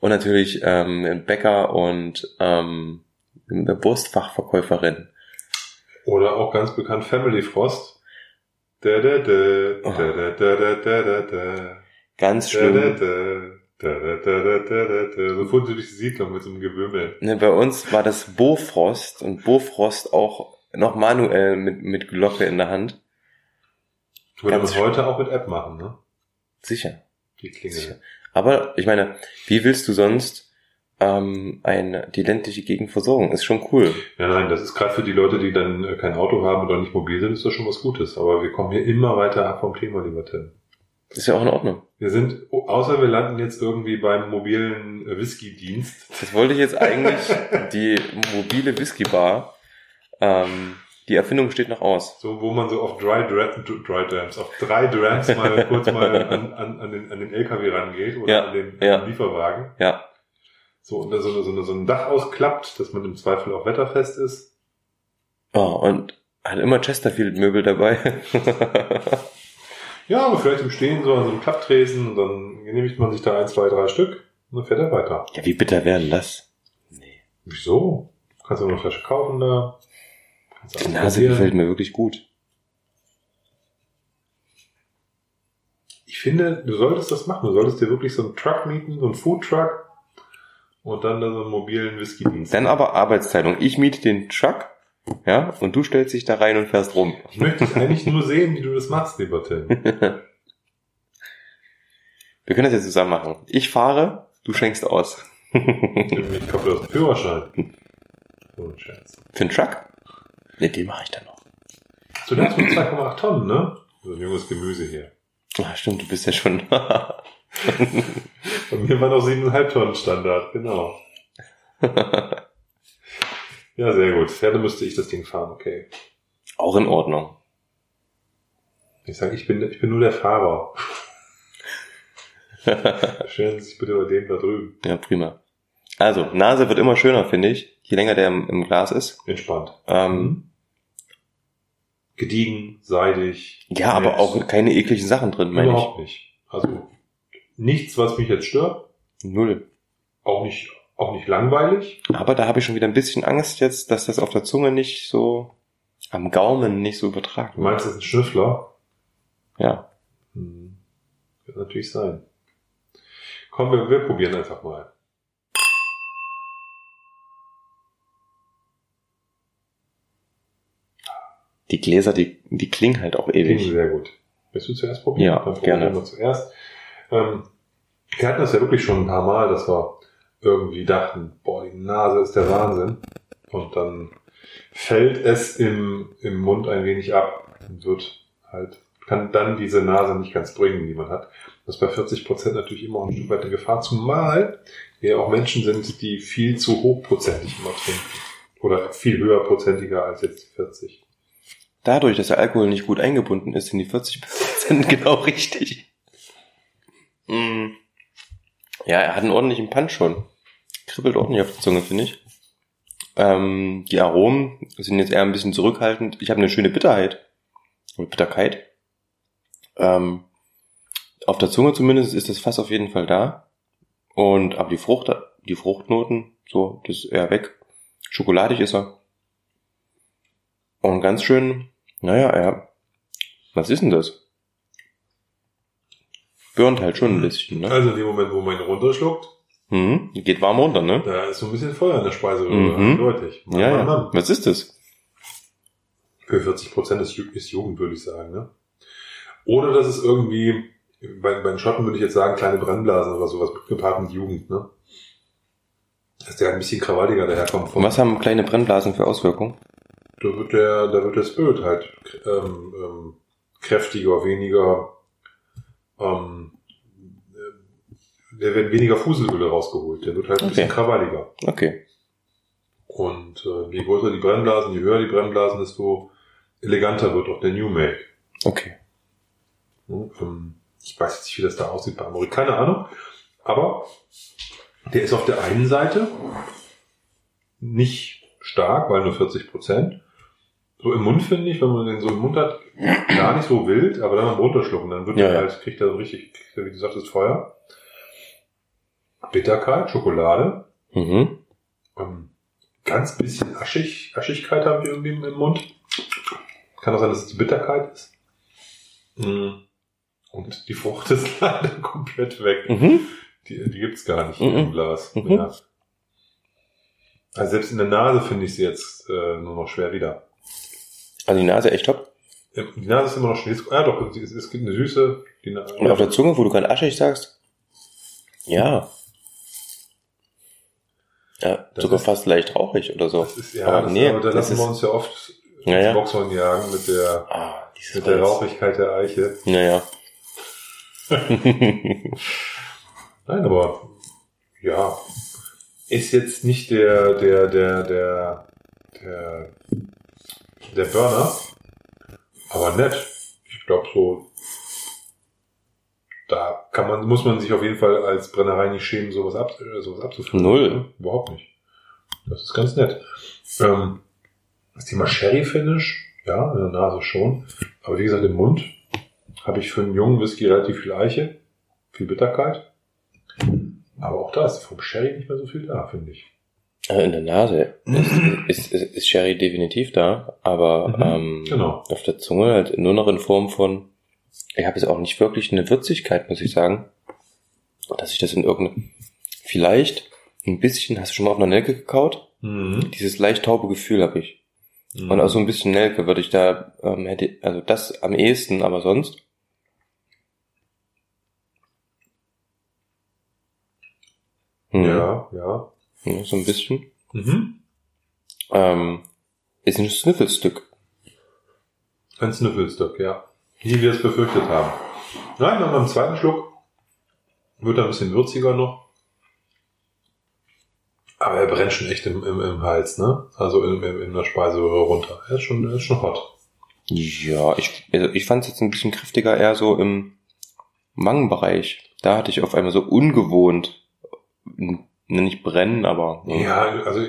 Und natürlich ähm, ein Bäcker und ähm, eine Wurstfachverkäuferin. Oder auch ganz bekannt Family Frost. Da, da, da, Oh. da, da, da, da, da, da, da. Ganz Da, da, schlimm. da, da, da, da, da, da, da. So sie durch die Siedlung mit so einem Gewimmel. Ne, bei uns war das Bofrost und Bofrost auch noch manuell mit, mit Glocke in der Hand. Würde man heute auch mit App machen, ne? Sicher. Die Klingel. Sicher. Aber ich meine, wie willst du sonst ähm, ein, die ländliche Gegend versorgen? Ist schon cool. Ja, nein, das ist gerade für die Leute, die dann äh, kein Auto haben oder nicht mobil sind, ist das schon was Gutes. Aber wir kommen hier immer weiter ab vom Thema, lieber Tim. Ist ja auch in Ordnung. Wir sind, außer wir landen jetzt irgendwie beim mobilen äh, Whisky-Dienst. Das wollte ich jetzt eigentlich, die mobile Whisky-Bar, ähm, die Erfindung steht noch aus. So, wo man so auf Dry, Dra Dry Drams, auf drei Drams mal kurz mal an, an, an, den, an den LKW rangeht oder Ja, an, den, ja. den Lieferwagen. Ja, So, und dann so, so, so ein Dach ausklappt, dass man im Zweifel auch wetterfest ist. oh, und hat immer Chesterfield-Möbel dabei. Ja, aber vielleicht im Stehen so an so einem Klapptresen und dann genehmigt man sich da ein, zwei, drei Stück und dann fährt er weiter. ja, wie bitter werden das? Nee. Wieso? Kannst du noch eine Flasche kaufen da? Kannst du Die Nase probieren. gefällt mir wirklich gut. Ich finde, du solltest das machen. Du solltest dir wirklich so einen Truck mieten, so einen Food Truck und dann da so einen mobilen Whisky-Dienst. Dann aber Arbeitsteilung. Ich miete den Truck, ja, und du stellst dich da rein und fährst rum. Ich möchte eigentlich nur sehen, wie du das machst, lieber Tim. Wir können das jetzt zusammen machen. Ich fahre, du schenkst aus. Ich kaufe das Führerschein. So ein Scherz. Für einen Truck? Ne, den mache ich dann noch. So, der hat nur 2,8 Tonnen, ne? So ein junges Gemüse hier. Ah, stimmt, du bist ja schon. Bei mir war noch 7,5 Tonnen Standard, genau. Ja, sehr gut. Dann müsste ich das Ding fahren, okay. Auch in Ordnung. Ich sage, ich bin, ich bin nur der Fahrer. Stellen Sie sich bitte bei dem da drüben. Ja, prima. Also, Nase wird immer schöner, finde ich, je länger der im, im Glas ist. Entspannt. Ähm, Gediegen, seidig. ja, aber nett. auch keine ekligen Sachen drin, meine Überhaupt nicht. Also nichts, was mich jetzt stört. ich. Null. Auch nicht, auch nicht langweilig. Aber da habe ich schon wieder ein bisschen Angst jetzt, dass das auf der Zunge nicht so, am Gaumen nicht so Du übertragen meinst, das ist ein Schnüffler? Ja. Hm. Kann natürlich sein. Komm, wir, wir probieren einfach mal. Die Gläser, die, die klingen halt auch Klingt ewig. sehr gut. Willst du zuerst probieren? Ja, Dann gerne. wir zuerst. Ähm, wir hatten das ja wirklich schon ein paar Mal, dass wir irgendwie dachten, boah, die Nase ist der Wahnsinn. Und dann fällt es im, im Mund ein wenig ab und wird halt, kann dann diese Nase nicht ganz bringen, die man hat. Das ist bei 40 Prozent natürlich immer ein Stück weit eine Gefahr, zumal wir auch Menschen sind, die viel zu hochprozentig immer trinken. Oder viel höherprozentiger als jetzt die 40. Dadurch, dass der Alkohol nicht gut eingebunden ist, sind die 40 Prozent genau richtig. Mm. Ja, er hat einen ordentlichen Punch schon. Kribbelt ordentlich auf der Zunge, finde ich. Ähm, die Aromen sind jetzt eher ein bisschen zurückhaltend. Ich habe eine schöne Bitterheit. Oder Bitterkeit. Ähm, auf der Zunge zumindest ist das Fass auf jeden Fall da. Und aber die Frucht, die Fruchtnoten, so, das ist eher weg. Schokoladig ist er. Und ganz schön, naja, er, was ist denn das? Burnt halt schon ein bisschen, ne? Also in dem Moment, wo man ihn runterschluckt, Mhm. Geht warm runter, ne? da ist so ein bisschen Feuer in der Speiseröhre, Mhm. eindeutig. Mann, Ja, Mann, ja. Was ist das? Für 40 Prozent ist Jugend, würde ich sagen. Ne? Oder das ist irgendwie, bei, bei den Schotten würde ich jetzt sagen, kleine Brennblasen oder sowas gepaart mit Jugend. Ne? Dass der ein bisschen krawalliger daherkommt. Und was haben kleine Brennblasen für Auswirkungen? Da wird der, da wird der Spirit halt ähm, ähm, kräftiger, weniger, ähm, äh, der wird weniger Fuselöle rausgeholt. Der wird halt ein bisschen krawalliger. Okay. Und äh, je größer die Brennblasen, je höher die Brennblasen, desto eleganter wird auch der New Make. Okay. Ne? Ähm, Ich weiß jetzt nicht, wie das da aussieht bei Amerika. Keine Ahnung. Aber der ist auf der einen Seite nicht stark, weil nur 40 Prozent. So im Mund finde ich, wenn man den so im Mund hat, gar nicht so wild, aber dann beim Runterschlucken, dann wird Ja, er ja. halt, kriegt er so richtig, wie du sagtest, Feuer. Bitterkeit, Schokolade. Mhm. Ähm, ganz bisschen Aschig, Aschigkeit habe ich irgendwie im Mund. Kann auch sein, dass es die Bitterkeit ist. Mm. Und die Frucht ist leider komplett weg. Mhm. Die, die gibt's gar nicht Mhm. im Glas. Mhm. Ja. Also selbst in der Nase finde ich sie jetzt äh, nur noch schwer wieder. Also die Nase echt top. Ja, Die Nase ist immer noch schwer. Ja doch, es, es gibt eine Süße. Und auf der Zunge, wo du gerade aschig sagst? Ja. Ja, Das sogar ist- fast leicht rauchig oder so. das ist, ja, aber das, nee, aber da lassen ist, wir uns ja oft Ja, ins ja. Boxhorn jagen mit der, ah, mit der. Rauchigkeit der Eiche. Naja. Nein, aber ja, ist jetzt nicht der der der der der der Burner, aber nett. Ich glaube so, da kann man muss man sich auf jeden Fall als Brennerei nicht schämen, sowas ab äh, sowas abzufüllen. Null. Ne? Überhaupt nicht. Das ist ganz nett. Ähm, das Thema Sherry Finish, ja, in der Nase schon, aber wie gesagt im Mund habe ich für einen jungen Whisky relativ viel Eiche, viel Bitterkeit. Aber auch da ist vom Sherry nicht mehr so viel da, finde ich. Also in der Nase ist, ist, ist, ist Sherry definitiv da, aber Mhm, ähm, genau. auf der Zunge halt nur noch in Form von, ich habe jetzt auch nicht wirklich eine Würzigkeit, muss ich sagen, dass ich das in irgendeine, vielleicht ein bisschen, hast du schon mal auf einer Nelke gekaut? Mhm. Dieses leicht taube Gefühl habe ich. Mhm. Und auch so ein bisschen Nelke würde ich da, ähm, hätte, also das am ehesten, aber sonst. Hm, Ja, ja. Ja, So ein bisschen. Mhm. Ähm, ist ein Sniffelstück. Ein Sniffelstock, ja. Wie wir es befürchtet haben. Nein, dann beim zweiten Schluck wird er ein bisschen würziger noch. Aber er brennt schon echt im, im, im Hals, ne? Also in, in, in der Speiseröhre runter. Er ist schon, er ist schon hot. Ja, ich, also ich fand es jetzt ein bisschen kräftiger eher so im Wangenbereich. Da hatte ich auf einmal so ungewohnt, n- nicht brennen, aber Ja, also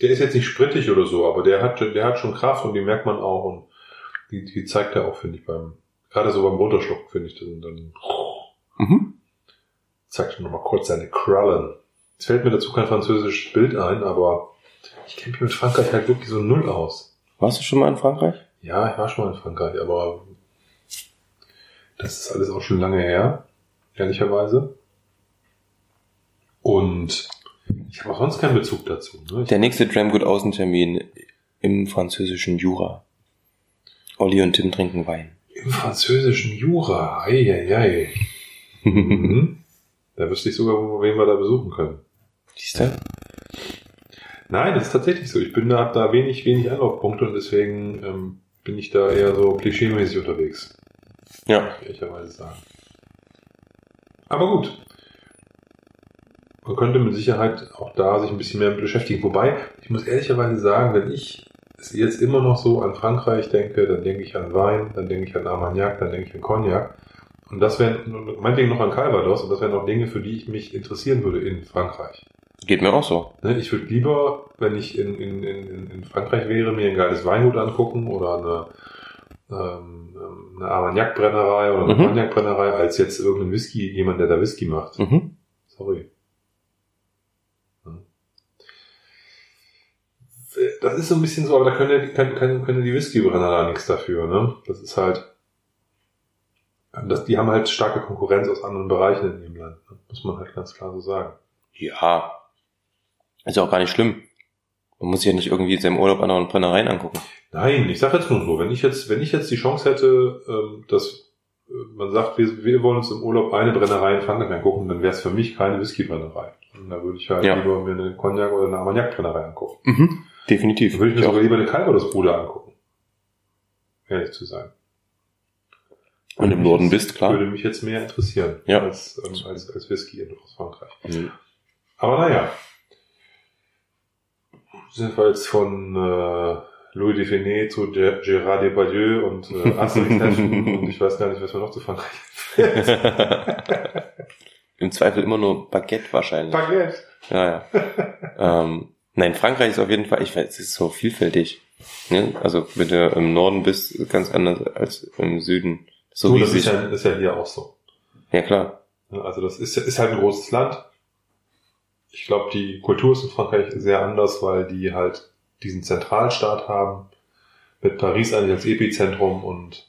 der ist jetzt nicht sprittig oder so, aber der hat, der hat schon Kraft und die merkt man auch und die, die zeigt er auch, finde ich, beim, gerade so beim Runterschlucken, finde ich, dann, dann Mhm. zeigt er nochmal kurz seine Krallen. Es fällt mir dazu kein französisches Bild ein, aber ich kenne mich mit Frankreich halt wirklich so null aus. Warst du schon mal in Frankreich? Ja, ich war schon mal in Frankreich, aber das ist alles auch schon lange her, ehrlicherweise. Und ich habe auch sonst keinen Bezug dazu. Ne? Der nächste Dramgood Außentermin im französischen Jura. Olli und Tim trinken Wein. Im französischen Jura. Eieiei. Mhm. Da wüsste ich sogar, wen wir da besuchen können. Siehst du? Nein, das ist tatsächlich so. Ich bin da, hab da wenig, wenig Anlaufpunkte und deswegen ähm, bin ich da eher so klischeemäßig unterwegs. Ja. Ehrlicherweise sagen. Aber gut. Man könnte mit Sicherheit auch da sich ein bisschen mehr mit beschäftigen. Wobei, ich muss ehrlicherweise sagen, wenn ich jetzt immer noch so an Frankreich denke, dann denke ich an Wein, dann denke ich an Armagnac, dann denke ich an Cognac. Und das wären, meinetwegen noch an Calvados, und das wären auch Dinge, für die ich mich interessieren würde in Frankreich. Geht mir auch so. Ne, Ich würde lieber, wenn ich in, in, in, in Frankreich wäre, mir ein geiles Weingut angucken oder eine, ähm, eine Armagnac-Brennerei oder eine Mhm. Cognac-Brennerei, als jetzt irgendein Whisky, jemand, der da Whisky macht. Mhm. Sorry. Das ist so ein bisschen so, aber da können, ja die- können, können, können die Whiskybrenner da nichts dafür, ne? Das ist halt, das, die haben halt starke Konkurrenz aus anderen Bereichen in ihrem Land, ne? muss man halt ganz klar so sagen. Ja. Ist ja auch gar nicht schlimm. Man muss sich ja nicht irgendwie in seinem Urlaub anderen Brennereien angucken. Nein, ich sage jetzt nur so, wenn ich jetzt, wenn ich jetzt die Chance hätte, ähm, dass äh, man sagt, wir, wir wollen uns im Urlaub eine Brennerei in Frankreich angucken, dann wäre es für mich keine Whiskybrennerei. Und da würde ich halt Ja. lieber mir eine Cognac oder eine Armagnac-Brennerei angucken. Mhm. Definitiv. Würde ich mir sogar lieber eine Calvados-Bude angucken. Ehrlich zu sein. Und im Norden bist, klar. Würde mich jetzt mehr interessieren Ja. als, ähm, als, als Whisky aus Frankreich. Mhm. Aber naja. Sind wir jetzt von äh, Louis Define zu Ger- Gérard Depardieu und äh, Asterix-Heften und ich weiß gar nicht, was wir noch zu Frankreich Im Zweifel immer nur Baguette wahrscheinlich. Baguette. Ja, ja. ähm, nein, Frankreich ist auf jeden Fall, ich weiß, es ist so vielfältig. Ne? Also wenn du im Norden bist, ist ganz anders als im Süden. So So, das ist ja, ist ja hier auch so. Ja, klar. Ja, Also das ist, ist halt ein großes Land. Ich glaube, die Kultur ist in Frankreich sehr anders, weil die halt diesen Zentralstaat haben, mit Paris eigentlich als Epizentrum und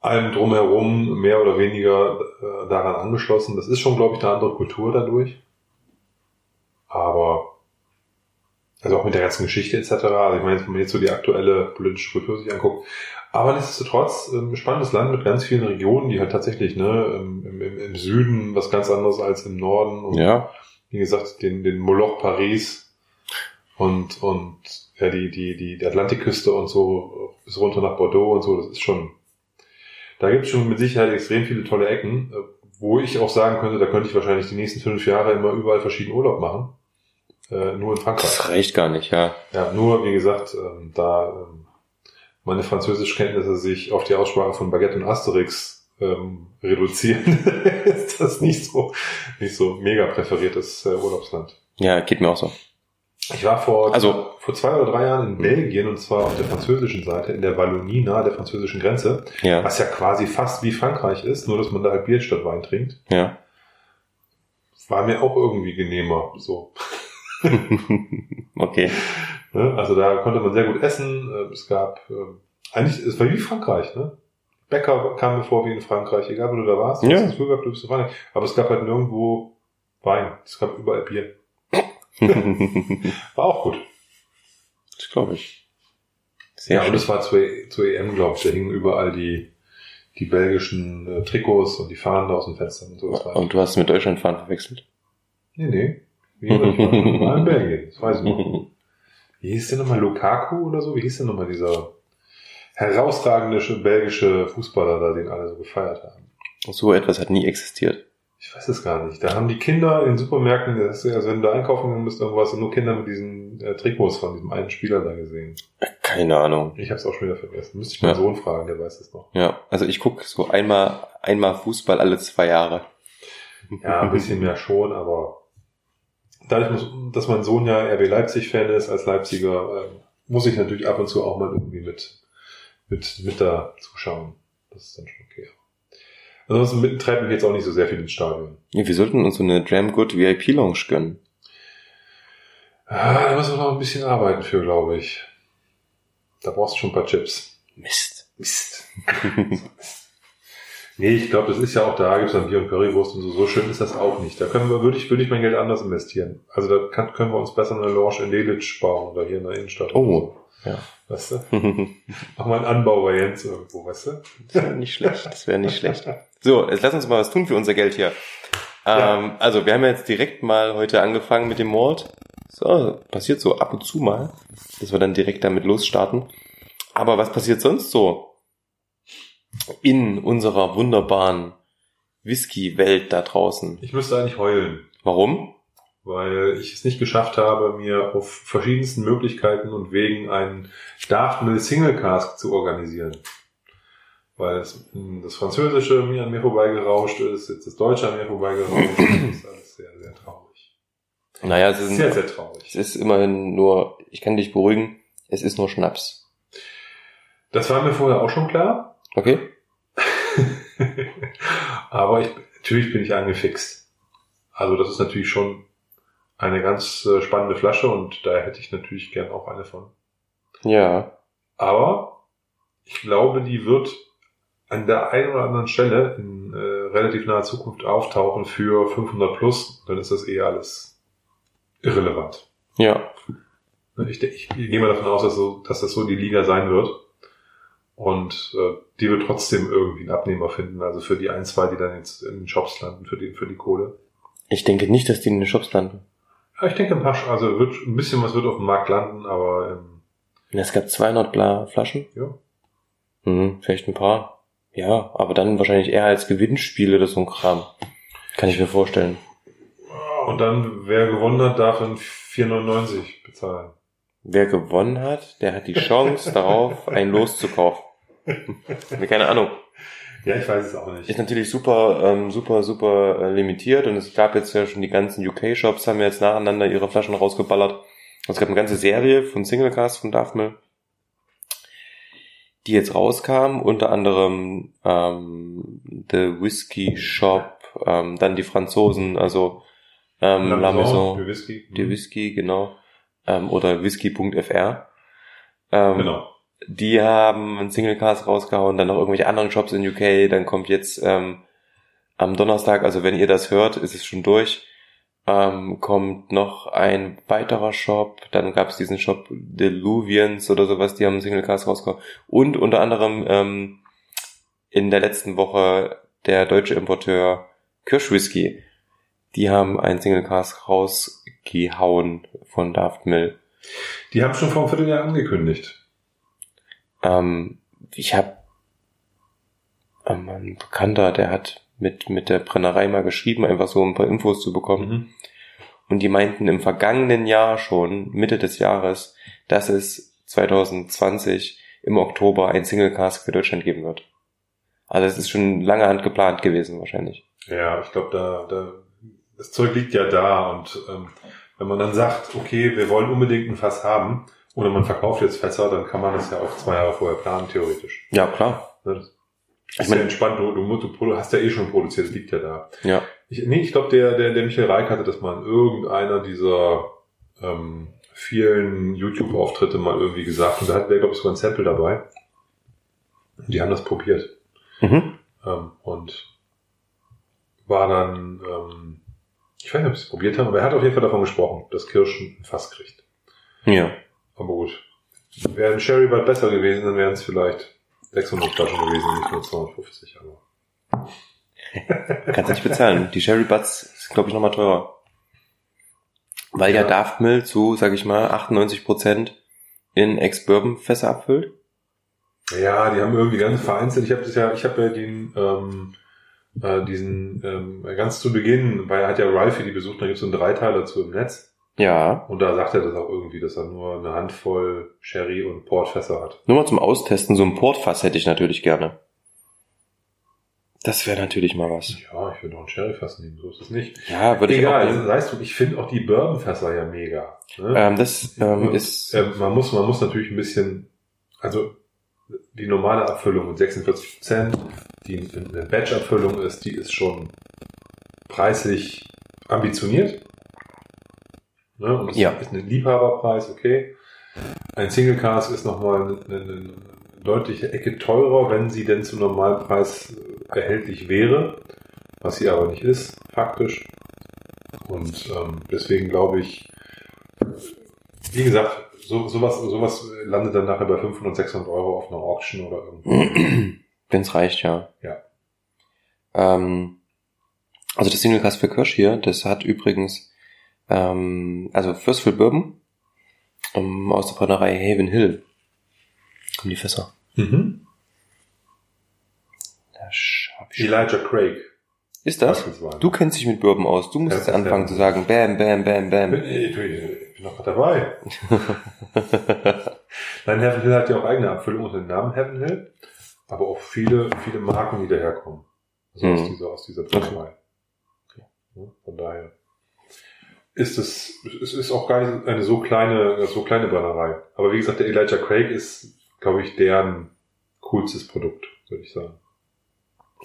allem drumherum mehr oder weniger äh, daran angeschlossen. Das ist schon, glaube ich, eine andere Kultur dadurch. Aber, also auch mit der ganzen Geschichte etc. Also ich meine, wenn man jetzt so die aktuelle politische Kultur sich anguckt, aber nichtsdestotrotz ähm, spannendes Land mit ganz vielen Regionen, die halt tatsächlich ne, im, im, im Süden was ganz anderes als im Norden und Ja. wie gesagt den, den Moloch Paris und und ja die die die, die Atlantikküste und so bis runter nach Bordeaux und so. Das ist schon da gibt es schon mit Sicherheit extrem viele tolle Ecken, äh, wo ich auch sagen könnte, da könnte ich wahrscheinlich die nächsten fünf Jahre immer überall verschiedenen Urlaub machen. Äh, nur in Frankreich. Das reicht gar nicht, ja. Ja, nur, wie gesagt, ähm, da ähm, meine Französischkenntnisse sich auf die Aussprache von Baguette und Asterix ähm, reduzieren, ist das nicht so, nicht so mega präferiertes äh, Urlaubsland. Ja, geht mir auch so. Ich war vor, Also- vor zwei oder drei Jahren in Belgien und zwar auf der französischen Seite, in der Wallonie, nahe der französischen Grenze, Ja, was ja quasi fast wie Frankreich ist, nur dass man da halt Bier statt Wein trinkt. ja. War mir auch irgendwie genehmer, so. okay. Ne? Also da konnte man sehr gut essen. Äh, Es gab ähm, eigentlich, es war wie Frankreich, ne? Bäcker kam mir vor wie in Frankreich, egal wo du da warst. Ja. Gefühl gehabt, du bist in Frankreich. Aber es gab halt nirgendwo Wein. Es gab überall Bier. War auch gut. das glaube ich. Sehr ja, und schön. es war zur, E- zur EM, glaube ich. Da hingen überall die, die belgischen äh, Trikots und die Fahnen da aus den Fenstern und so. Und du hast es mit Deutschland fahren verwechselt. nee, nee. Wie ich in Belgien. Das weiß ich noch. Wie hieß der nochmal? Lukaku oder so? Wie hieß der nochmal dieser herausragende belgische Fußballer da, den alle so gefeiert haben? So etwas hat nie existiert. Ich weiß es gar nicht. Da haben die Kinder in Supermärkten, das ist, also wenn du einkaufen gegangen bist, irgendwas, nur Kinder mit diesen äh, Trikots von diesem einen Spieler da gesehen. Keine Ahnung. Ich habe es auch schon wieder vergessen. Müsste ich meinen Ja. Sohn fragen, der weiß es noch. Ja, also ich gucke so einmal, einmal Fußball alle zwei Jahre. Ja, ein bisschen mehr schon, aber dadurch, muss, dass mein Sohn ja RB Leipzig-Fan ist, als Leipziger, ähm, muss ich natürlich ab und zu auch mal irgendwie mit, mit, mit da zuschauen. Das ist dann schon okay. Ansonsten mit- treibt mich jetzt auch nicht so sehr viel ins Stadion. Ja, wir sollten uns so eine Dram Good VIP Lounge gönnen. Ah, da müssen wir noch ein bisschen arbeiten für, glaube ich. Da brauchst du schon ein paar Chips. Mist. Mist. Nee, ich glaube, das ist ja auch da, gibt's dann Bier und Currywurst und so. So schön ist das auch nicht. Da können wir, würde ich, würde ich mein Geld anders investieren. Also da kann, können wir uns besser eine Lounge in Delitzsch bauen oder hier in der Innenstadt. Oh. Ja. Weißt du? Mach mal einen Anbau bei Jens irgendwo, weißt du? Das wäre nicht schlecht. Das wäre nicht schlecht. So, jetzt lass uns mal was tun für unser Geld hier. Ja. Ähm, also, wir haben jetzt direkt mal heute angefangen mit dem Malt. So, passiert so ab und zu mal, dass wir dann direkt damit losstarten. Aber was passiert sonst so in unserer wunderbaren Whisky-Welt da draußen? Ich müsste eigentlich heulen, Warum? weil ich es nicht geschafft habe, mir auf verschiedensten Möglichkeiten und Wegen einen Dark Mill Single Cask zu organisieren. Weil es, mh, das Französische mir an mir vorbeigerauscht ist, jetzt das Deutsche an mir vorbeigerauscht ist. Das ist alles sehr, sehr traurig. Naja, es ist, Sehr, sehr traurig. es ist immerhin nur, ich kann dich beruhigen, es ist nur Schnaps. Das war mir vorher auch schon klar. Okay? Aber ich, natürlich bin ich angefixt. Also das ist natürlich schon eine ganz äh, spannende Flasche und da hätte ich natürlich gern auch eine von. Ja. Aber ich glaube, die wird an der einen oder anderen Stelle in äh, relativ naher Zukunft auftauchen für 500 plus. Dann ist das eh alles irrelevant. Ja. Ich, ich, ich gehe mal davon aus, dass, so, dass das so die Liga sein wird. Und äh, die wird trotzdem irgendwie einen Abnehmer finden. Also für die ein, zwei, die dann jetzt in den Shops landen, für die, für die Kohle. Ich denke nicht, dass die in den Shops landen. Ja, ich denke, ein paar, also wird, ein bisschen was wird auf dem Markt landen, aber ähm, Es gab 200 Bla Flaschen. ja. Mhm, vielleicht ein paar. Ja, aber dann wahrscheinlich eher als Gewinnspiel oder so ein Kram. Kann ich mir vorstellen. Und dann, wer gewonnen hat, darf dann 4,99 bezahlen. Wer gewonnen hat, der hat die Chance darauf, ein Los zu kaufen. Keine Ahnung. Ja, ich weiß es auch nicht. Ist natürlich super, ähm, super, super äh, limitiert und es gab jetzt ja schon die ganzen UK-Shops, haben jetzt nacheinander ihre Flaschen rausgeballert. Und es gab eine ganze Serie von Singlecast von Daphne, die jetzt rauskam, unter anderem ähm, The Whiskey Shop, ähm, dann die Franzosen, also ähm, La Maison, für Whisky. die Whisky, genau, ähm, oder whisky.fr. Ähm, Genau. Die haben einen Singlecast rausgehauen, dann noch irgendwelche anderen Shops in UK, dann kommt jetzt ähm, am Donnerstag, also wenn ihr das hört, ist es schon durch, ähm, kommt noch ein weiterer Shop, dann gab es diesen Shop Deluvians oder sowas, die haben einen Singlecast rausgehauen und unter anderem ähm, in der letzten Woche der deutsche Importeur Kirschwhisky, die haben einen Singlecast rausgehauen von Daft Mill. Die haben schon vor einem Vierteljahr angekündigt. Ähm, ich habe ähm, ein Bekannter, der hat mit, mit der Brennerei mal geschrieben, einfach so ein paar Infos zu bekommen. Mhm. Und die meinten im vergangenen Jahr schon, Mitte des Jahres, dass es 2020 im Oktober ein Single Cask für Deutschland geben wird. Also es ist schon lange Hand geplant gewesen wahrscheinlich. Ja, ich glaube, da, da, das Zeug liegt ja da und ähm, wenn man dann sagt, okay, wir wollen unbedingt ein Fass haben oder man verkauft jetzt Fässer, dann kann man das ja auch zwei Jahre vorher planen, theoretisch. Ja, klar. Ne, Das Ich ist mein- ja entspannt, du, du, du, hast ja eh schon produziert, das liegt ja da. Ja. Ich, nee, ich glaube, der, der, der Michael Reik hatte das mal in irgendeiner dieser ähm, vielen YouTube-Auftritte mal irgendwie gesagt und da hatte der, glaube ich, sogar ein Sample dabei. Und die haben das probiert. Mhm. Ähm, und war dann, ähm, ich weiß nicht, ob sie es probiert haben, aber er hat auf jeden Fall davon gesprochen, dass Kirschen ein Fass kriegt. Ja. Aber gut. Wäre ein Sherry Bud besser gewesen, dann wären es vielleicht 600 Flaschen gewesen, nicht nur 250. Aber Kannst nicht bezahlen. Die Sherry Butts ist, glaube ich, nochmal teurer. Weil ja, Ja. Daft Mill zu, sag ich mal, 98% in Ex-Bourbon-Fässer abfüllt. ja, die haben irgendwie ganz vereinzelt. Ich habe das ja, ich habe ja den ähm, äh, diesen ähm, ganz zu Beginn, weil er hat ja Ralphie die besucht, da gibt es so einen Dreiteiler zu im Netz. Ja. Und da sagt er das auch irgendwie, dass er nur eine Handvoll Sherry und Portfässer hat. Nur mal zum Austesten, so ein Portfass hätte ich natürlich gerne. Das wäre natürlich mal was. Ja, ich würde noch ein Sherryfass nehmen, so ist es nicht. Ja, würde ich Egal, auch also, nehmen. weißt du, ich finde auch die Bourbonfässer ja mega. Ne? Ähm, das ähm, Und, ist... äh, man muss, man muss natürlich ein bisschen, also die normale Abfüllung mit 46 Prozent, die eine Batch-Abfüllung ist, die ist schon preislich ambitioniert. Ne? Und es Ja. ist ein Liebhaberpreis, okay. Ein Single Cast ist nochmal eine, eine, eine deutliche Ecke teurer, wenn sie denn zum normalen Preis äh, erhältlich wäre, was sie aber nicht ist, faktisch. Und ähm, deswegen glaube ich, wie gesagt, so, sowas, sowas landet dann nachher bei 500, 600 Euro auf einer Auction oder irgendwo. Wenn's reicht, ja. Ja. Ähm, also das Single Cast für Kirsch hier, das hat übrigens ähm, also Fürstful Bourbon ähm, aus der Brennerei Haven Hill. Kommen die Fässer. Mhm. Da hab ich- Elijah Craig. Ist das? Du kennst dich mit Bourbon aus. Du musst jetzt anfangen zu sagen, bam, bam, bam, bam. Ich, bin, ich bin noch dabei. Nein, Heaven Hill hat ja auch eigene Abfüllung unter dem Namen Heaven Hill, aber auch viele, viele Marken, die daherkommen. Also aus Mhm. dieser, aus dieser Brennerei. Ja, Von daher ist es, es ist auch gar nicht eine so kleine, so kleine Brennerei. Aber wie gesagt, der Elijah Craig ist, glaube ich, deren coolstes Produkt, würde ich sagen.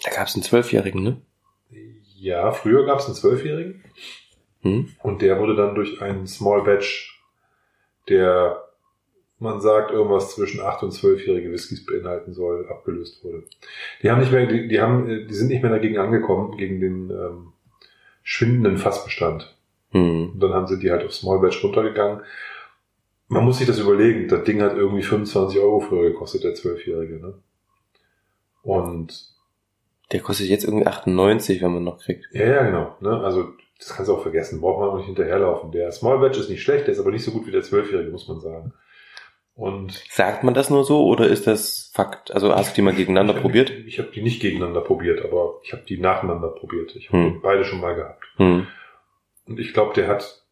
Da gab es einen Zwölfjährigen, ne? Ja, früher gab es einen Zwölfjährigen. Hm? Und der wurde dann durch einen Small Batch, der man sagt, irgendwas zwischen 8 und 12-jährige Whiskys beinhalten soll, abgelöst wurde. Die haben nicht mehr, die, die haben, die sind nicht mehr dagegen angekommen, gegen den ähm, schwindenden Fassbestand. Hm. Und dann haben sie die halt auf Small Batch runtergegangen. Man muss sich das überlegen. Das Ding hat irgendwie 25 Euro früher gekostet, der 12-jährige, ne? Und Der kostet jetzt irgendwie 98, wenn man noch kriegt. Ja, ja, genau. Ne? Also das kannst du auch vergessen. Braucht man auch nicht hinterherlaufen. Der Small Batch ist nicht schlecht, der ist aber nicht so gut wie der Zwölfjährige, muss man sagen. Und Sagt man das nur so oder ist das Fakt? Also hast du die mal gegeneinander ich probiert? Ich habe die nicht gegeneinander probiert, aber ich habe die nacheinander probiert. Ich habe Hm. beide schon mal gehabt. Hm. Und ich glaube, der hat,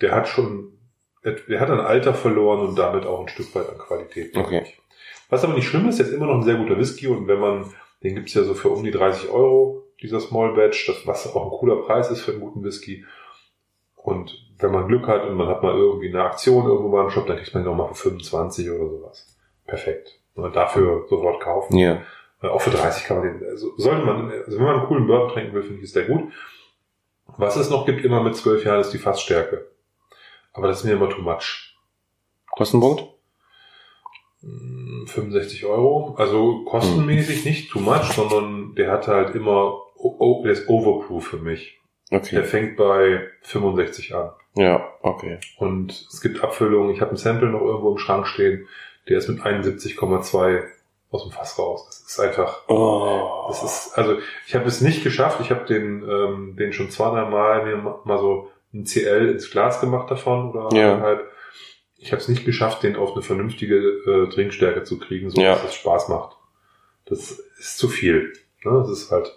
der hat schon, der hat an Alter verloren und damit auch ein Stück weit an Qualität. Okay. Was aber nicht schlimm ist, der ist immer noch ein sehr guter Whisky und wenn man, den gibt's ja so für um die 30 Euro, dieser Small Batch, das, was auch ein cooler Preis ist für einen guten Whisky. Und wenn man Glück hat und man hat mal irgendwie eine Aktion irgendwo mal im Shop, dann kriegt man ihn auch mal für 25 oder sowas. Perfekt. Und dafür sofort kaufen. Ja. Äh, Auch für 30 kann man den, also sollte man, also wenn man einen coolen Bourbon trinken will, finde ich, ist der gut. Was es noch gibt, immer mit 12 Jahren, ist die Fassstärke. Aber das ist mir immer too much. Kostenpunkt? Hm, 65 Euro. Also kostenmäßig nicht too much, sondern der hat halt immer, oh, der ist overproof für mich. Der Okay. fängt bei 65 an. Ja, okay. Und es gibt Abfüllungen, ich habe ein Sample noch irgendwo im Schrank stehen, der ist mit 71,2 aus dem Fass raus. Das ist einfach, Oh. Das ist, also ich habe es nicht geschafft. Ich habe den, ähm, den schon zwei, drei Mal mir ma- mal so ein CL ins Glas gemacht davon oder Ja. anderthalb. Ich habe es nicht geschafft, den auf eine vernünftige äh, Trinkstärke zu kriegen, so Ja. dass es Spaß macht. Das ist zu viel. Ne? Das ist halt,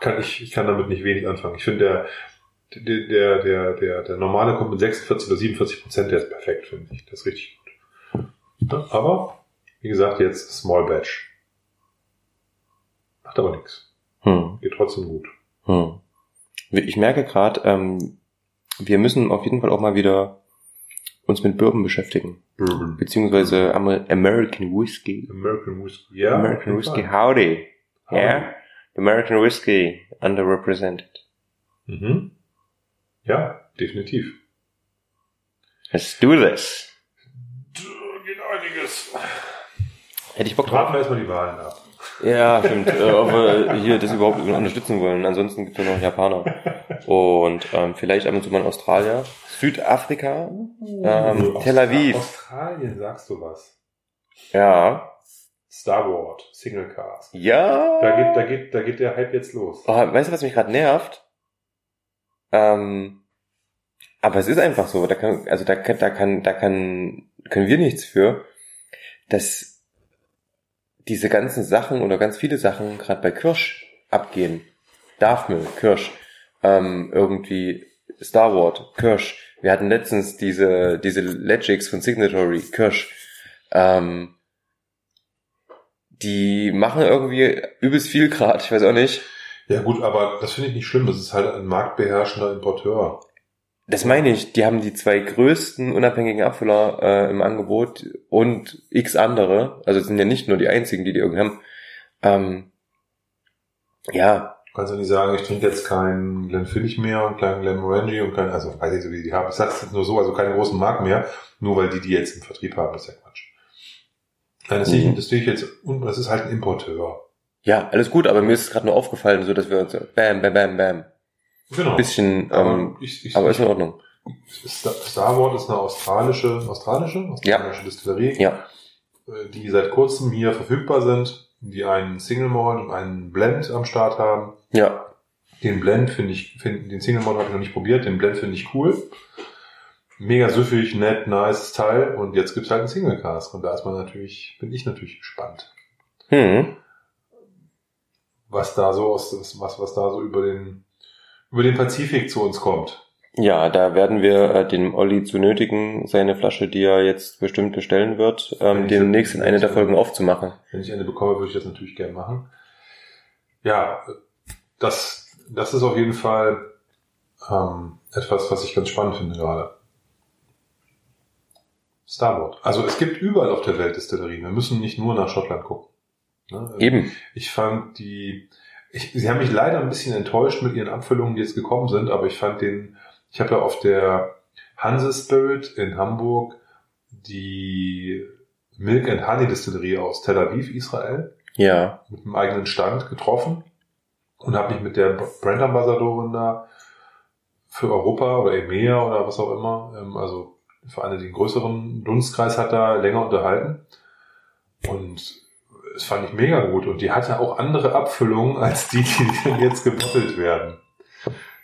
kann ich, ich kann damit nicht wenig anfangen. Ich finde der, der, der, der, der, der normale kommt mit 46 oder 47 Prozent, der ist perfekt, finde ich. Das ist richtig gut. Ja, aber, wie gesagt, jetzt Small Batch. Macht aber nichts. Hm. Geht trotzdem gut. Hm. Ich merke gerade, ähm, wir müssen auf jeden Fall auch mal wieder uns mit Bourbon beschäftigen. Bourbon. Beziehungsweise Amer American Whiskey. American Whiskey. Ja. American Whiskey, howdy. Howdy. Yeah? American Whiskey, underrepresented. Mhm. Ja, definitiv. Let's do this. Geht einiges. Hätte ich Bock Warten drauf? wir erstmal die Wahlen ab. Ja, stimmt. äh, ob wir hier das überhaupt unterstützen wollen. Ansonsten gibt es nur noch Japaner. Und ähm, vielleicht ab und zu mal in Australier. Südafrika. Ähm, Aus- Tel Aviv. Australien sagst du was. Ja. Starboard, Single Cars. Ja. Da geht, da geht, da geht der Hype jetzt los. Oh, weißt du, was mich gerade nervt? Ähm, aber es ist einfach so, da kann, also da kann, da kann, da kann, können wir nichts für, dass diese ganzen Sachen oder ganz viele Sachen gerade bei Kirsch abgehen. Darfmüll, Kirsch, ähm, irgendwie Star Wars, Kirsch. Wir hatten letztens diese, diese Legics von Signatory, Kirsch. Ähm, die machen irgendwie übelst viel grad, ich weiß auch nicht. Ja gut, aber das finde ich nicht schlimm. Das ist halt ein marktbeherrschender Importeur. Das meine ich, die haben die zwei größten unabhängigen Abfüller äh, im Angebot und x andere. Also es sind ja nicht nur die einzigen, die die irgendwie haben. Ähm, ja, Du kannst ja nicht sagen, ich trinke jetzt keinen Glenfiddich mehr und keinen Glenmorangie und keinen, also weiß ich so, wie die haben. Ich sag's jetzt nur so, also keine großen Marken mehr, nur weil die die jetzt im Vertrieb haben, ist ja Quatsch. Nein, das, sehe Mhm. ich, das sehe ich jetzt, das ist halt ein Importeur. ja, alles gut, aber mir ist es gerade nur aufgefallen, so dass wir uns so bam, bam, bam, bam. Genau. Bisschen, aber ähm, ich, ich, aber ist in Ordnung. Star, Starboard ist eine australische, australische, australische Distillerie, Ja, äh, die seit kurzem hier verfügbar sind, die einen Single Malt und einen Blend am Start haben. ja, Den Blend finde ich, find, den Single Malt habe ich noch nicht probiert, den Blend finde ich cool. Mega süffig, nett, nice Teil und jetzt gibt's halt einen Single Cask und da ist man natürlich, bin ich natürlich gespannt, Hm. was da so aus, was, was da so über den, über den Pazifik zu uns kommt. Ja, da werden wir äh, dem Olli zu nötigen, seine Flasche, die er jetzt bestimmt bestellen wird, ähm, demnächst in eine der Folgen aufzumachen. Wenn ich eine bekomme, würde ich das natürlich gerne machen. Ja, das, das ist auf jeden Fall ähm, etwas, was ich ganz spannend finde gerade. Starboard. Also es gibt überall auf der Welt Destillerien. Wir müssen nicht nur nach Schottland gucken. Ne? Eben. Ich fand die, ich, sie haben mich leider ein bisschen enttäuscht mit ihren Abfüllungen, die jetzt gekommen sind, aber ich fand den, ich habe ja auf der Hanse Spirit in Hamburg die Milk and Honey Distillerie aus Tel Aviv, Israel, Ja. mit einem eigenen Stand getroffen und habe mich mit der Brand Ambassadorin da für Europa oder EMEA oder was auch immer, ähm, also für eine, die einen größeren Dunstkreis hat, da länger unterhalten. Und es fand ich mega gut. Und die hatte auch andere Abfüllungen als die, die jetzt gebottelt werden.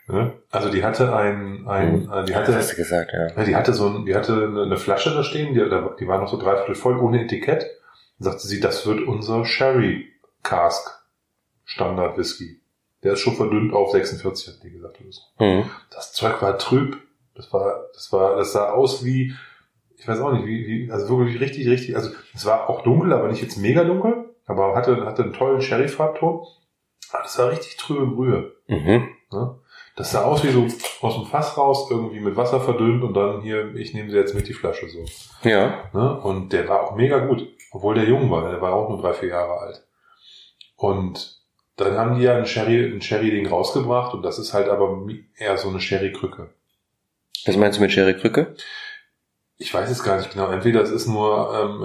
Ne? Also die hatte ein, ein äh, die hatte, Das hast du gesagt, ja. die hatte so ein, die hatte eine Flasche da stehen, die, die war noch so dreiviertel voll, ohne Etikett. Dann sagte sie, das wird unser Sherry Cask Standard Whisky. Der ist schon verdünnt auf 46, hat die gesagt. Hm. Das Zeug war trüb. Das war, das war, das sah aus wie, ich weiß auch nicht, wie, wie also wirklich richtig, richtig, also es war auch dunkel, aber nicht jetzt mega dunkel, aber hatte, hatte einen tollen Sherry-Farbton. Das war richtig trübe Brühe. Mhm. Ne? Das sah aus wie so aus dem Fass raus, irgendwie mit Wasser verdünnt und dann hier, ich nehme sie jetzt mit die Flasche so. Ja. Ne? Und der war auch mega gut, obwohl der jung war, der war auch nur drei, vier Jahre alt. Und dann haben die ja ein Sherry, ein Sherry-Ding rausgebracht und das ist halt aber eher so eine Sherry-Krücke. Was meinst du mit Sherry Krücke? Ich weiß es gar nicht genau. Entweder es ist nur ähm,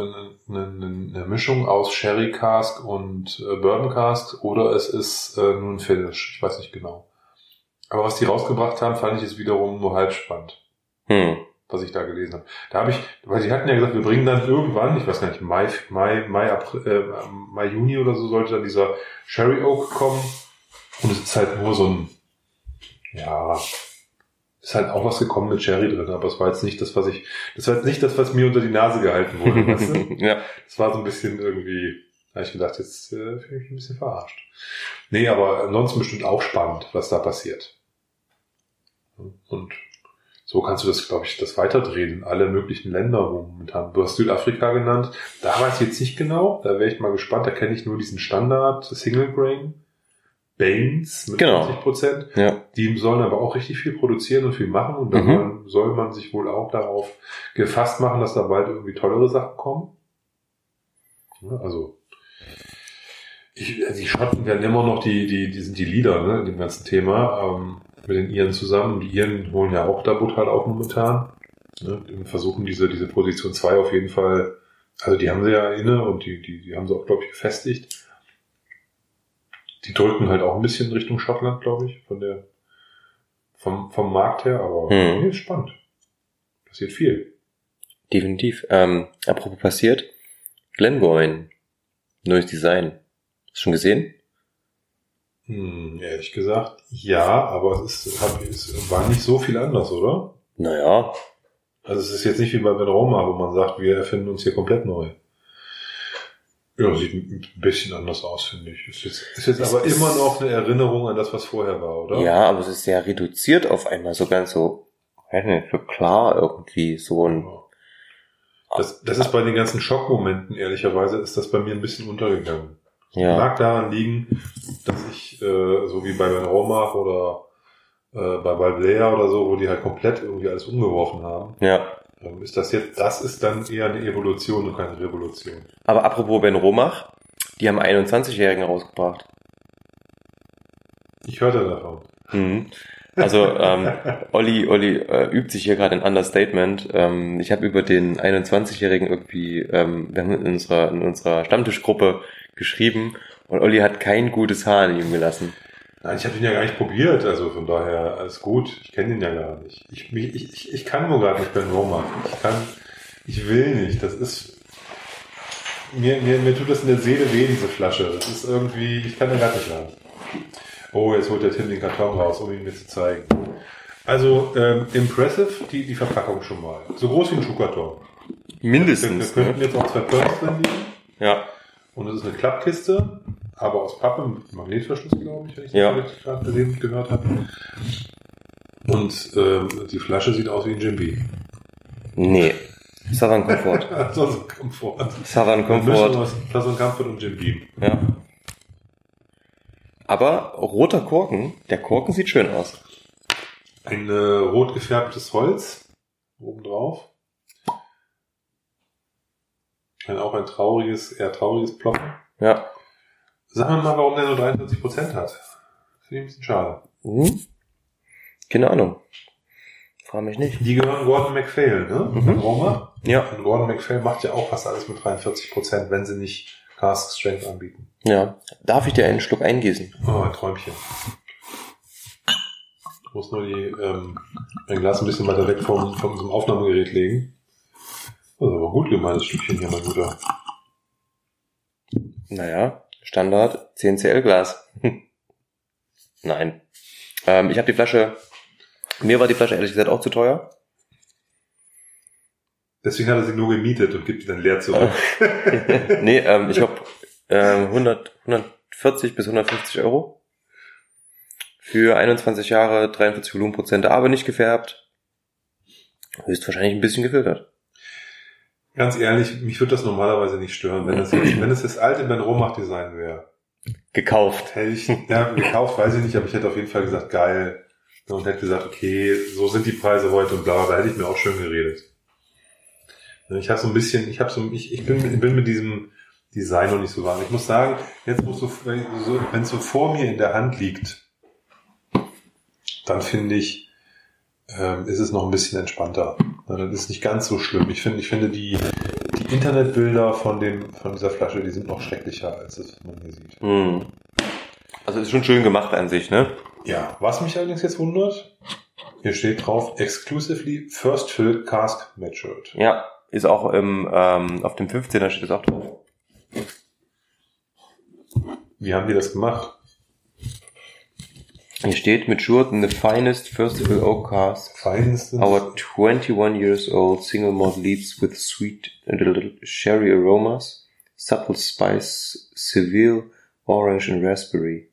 eine, eine, eine Mischung aus Sherry Cask und äh, Bourbon Cask oder es ist äh, nur ein Finish. Ich weiß nicht genau. Aber was die rausgebracht haben, fand ich jetzt wiederum nur halb spannend, Hm. was ich da gelesen habe. Da habe ich, weil sie hatten ja gesagt, wir bringen dann irgendwann, ich weiß gar nicht, Mai, Mai, Mai, April, äh, Mai, Juni oder so sollte dann dieser Sherry Oak kommen. Und es ist halt nur so ein, ja, ist halt auch was gekommen mit Sherry drin, aber es war jetzt nicht das, was ich, das war jetzt nicht das, was mir unter die Nase gehalten wurde, weißt du? ja. Es war so ein bisschen irgendwie, da hab ich gedacht, jetzt äh, fühle ich mich ein bisschen verarscht. Nee, aber ansonsten bestimmt auch spannend, was da passiert. Und so kannst du das, glaube ich, das weiterdrehen in alle möglichen Länder, wo momentan, du hast Südafrika genannt, da weiß ich jetzt nicht genau, da wäre ich mal gespannt, da kenne ich nur diesen Standard Single Grain, Baines mit Genau. 50 Prozent. Ja. Die sollen aber auch richtig viel produzieren und viel machen und dann Mhm. soll man sich wohl auch darauf gefasst machen, dass da bald irgendwie tollere Sachen kommen. Ja, also ich, die Schotten werden immer noch die, die, die sind die Leader, ne, in dem ganzen Thema, ähm, mit den Iren zusammen. Und die Iren holen ja auch da brutal auf momentan. Ne, und versuchen diese, diese Position 2 auf jeden Fall, also die haben sie ja inne und die, die, die haben sie auch, glaube ich, gefestigt. Die drücken halt auch ein bisschen in Richtung Schottland, glaube ich, von der, vom, vom Markt her, aber Mhm. nee, ist spannend. Passiert viel. Definitiv. Ähm, apropos passiert, Glengoyne. Neues Design. Hast du schon gesehen? Hm, ehrlich gesagt, ja, aber es, ist, hab, es war nicht so viel anders, oder? Naja. Also es ist jetzt nicht wie bei Ben Roma, wo man sagt, wir erfinden uns hier komplett neu. Ja, sieht ein bisschen anders aus, finde ich. Ist jetzt, ist jetzt Es aber ist- immer noch eine Erinnerung an das, was vorher war, oder? Ja, aber es ist sehr reduziert auf einmal, so ganz so, weiß nicht, so klar irgendwie, so ein, Das, das ist bei den ganzen Schockmomenten, ehrlicherweise, ist das bei mir ein bisschen untergegangen. ja. Mag daran liegen, dass ich, äh, so wie bei Ben Roma oder äh, bei Balblea oder so, wo die halt komplett irgendwie alles umgeworfen haben, Ja. Ist das jetzt, das ist dann eher eine Evolution und keine Revolution. Aber apropos Ben Romach, die haben einen 21-Jährigen rausgebracht. Ich hörte davon. Mhm. Also ähm, Olli, Olli äh, übt sich hier gerade ein Understatement. Ähm, ich habe über den 21-Jährigen irgendwie, ähm, wir haben in unserer, in unserer Stammtischgruppe geschrieben und Olli hat kein gutes Haar an ihm gelassen. Nein, ich habe den ja gar nicht probiert, also von daher alles gut. Ich kenne den ja gar nicht. Ich, ich, ich, ich kann nur gerade nicht Ben Roma. Ich kann, ich will nicht. Das ist, mir, mir, mir tut das in der Seele weh, diese Flasche. Das ist irgendwie, ich kann da gar nicht lang. Oh, jetzt holt der Tim den Karton raus, um ihn mir zu zeigen. Also, ähm, impressive, die, die Verpackung schon mal. So groß wie ein Schuhkarton. Wir, Mindestens. wir könnten Ne? jetzt auch zwei Pörts drin liegen. Ja. Und es ist eine Klappkiste, aber aus Pappe mit Magnetverschluss, glaube ich, wenn ich das Ja. richtig gerade gesehen gehört habe. Und ähm, die Flasche sieht aus wie ein Jim Beam. Nee. Southern Comfort. Also so Komfort. Southern Comfort. Southern Comfort und Jim Beam. Ja. Aber roter Korken, der Korken sieht schön aus. Ein äh, rot gefärbtes Holz obendrauf. Ein, auch ein trauriges, eher trauriges Ploppen. Ja. Sagen wir mal, warum der nur 43% hat. Finde ich ein bisschen schade. Hm? Keine Ahnung. Frag mich nicht. Die gehören Gordon MacPhail, ne? Mhm. Roma. Ja. Und Gordon MacPhail macht ja auch fast alles mit 43%, wenn sie nicht Cask Strength anbieten. Ja. Darf ich dir einen Schluck eingießen? Oh, ein Träumchen. Ich muss nur die, ähm, ein Glas ein bisschen weiter weg vom, von unserem Aufnahmegerät legen. Das ist aber gut gemeintes Stückchen hier, mein Guter. Naja, Standard 10cl Glas. Nein. Ähm, ich habe die Flasche, mir war die Flasche ehrlich gesagt auch zu teuer. Deswegen hat er sie nur gemietet und gibt die dann leer zurück. nee, ähm, ich glaube ähm, 100, 140 bis 150 Euro. Für 21 Jahre, 43 Volumenprozente, aber nicht gefärbt. Höchstwahrscheinlich ein bisschen gefiltert. Ganz ehrlich, mich würde das normalerweise nicht stören, wenn es jetzt, wenn es das alte Ben Romach Design wäre. Gekauft. Hätte ich, ja, gekauft, weiß ich nicht, aber ich hätte auf jeden Fall gesagt, geil. Und hätte gesagt, okay, so sind die Preise heute und bla, bla, hätte ich mir auch schön geredet. Ich habe so ein bisschen, ich habe so, ich, ich bin, bin mit diesem Design noch nicht so warm. Ich muss sagen, jetzt wenn so, wenn es so vor mir in der Hand liegt, dann finde ich, ähm, ist es noch ein bisschen entspannter. Na, Das ist nicht ganz so schlimm. Ich finde, ich finde die, die Internetbilder von dem, von dieser Flasche, die sind noch schrecklicher, als es man hier sieht. Hm. Also ist schon schön gemacht an sich, ne? Ja, was mich allerdings jetzt wundert, hier steht drauf, exclusively First Fill Cask Matured. Ja, ist auch im, ähm, auf dem 15er steht es auch drauf. Wie haben die das gemacht? Hier steht matured in the finest first fill oak cask. Feinstens. Our 21 years old single malt leads with sweet and little sherry aromas, subtle spice, severe orange and raspberry.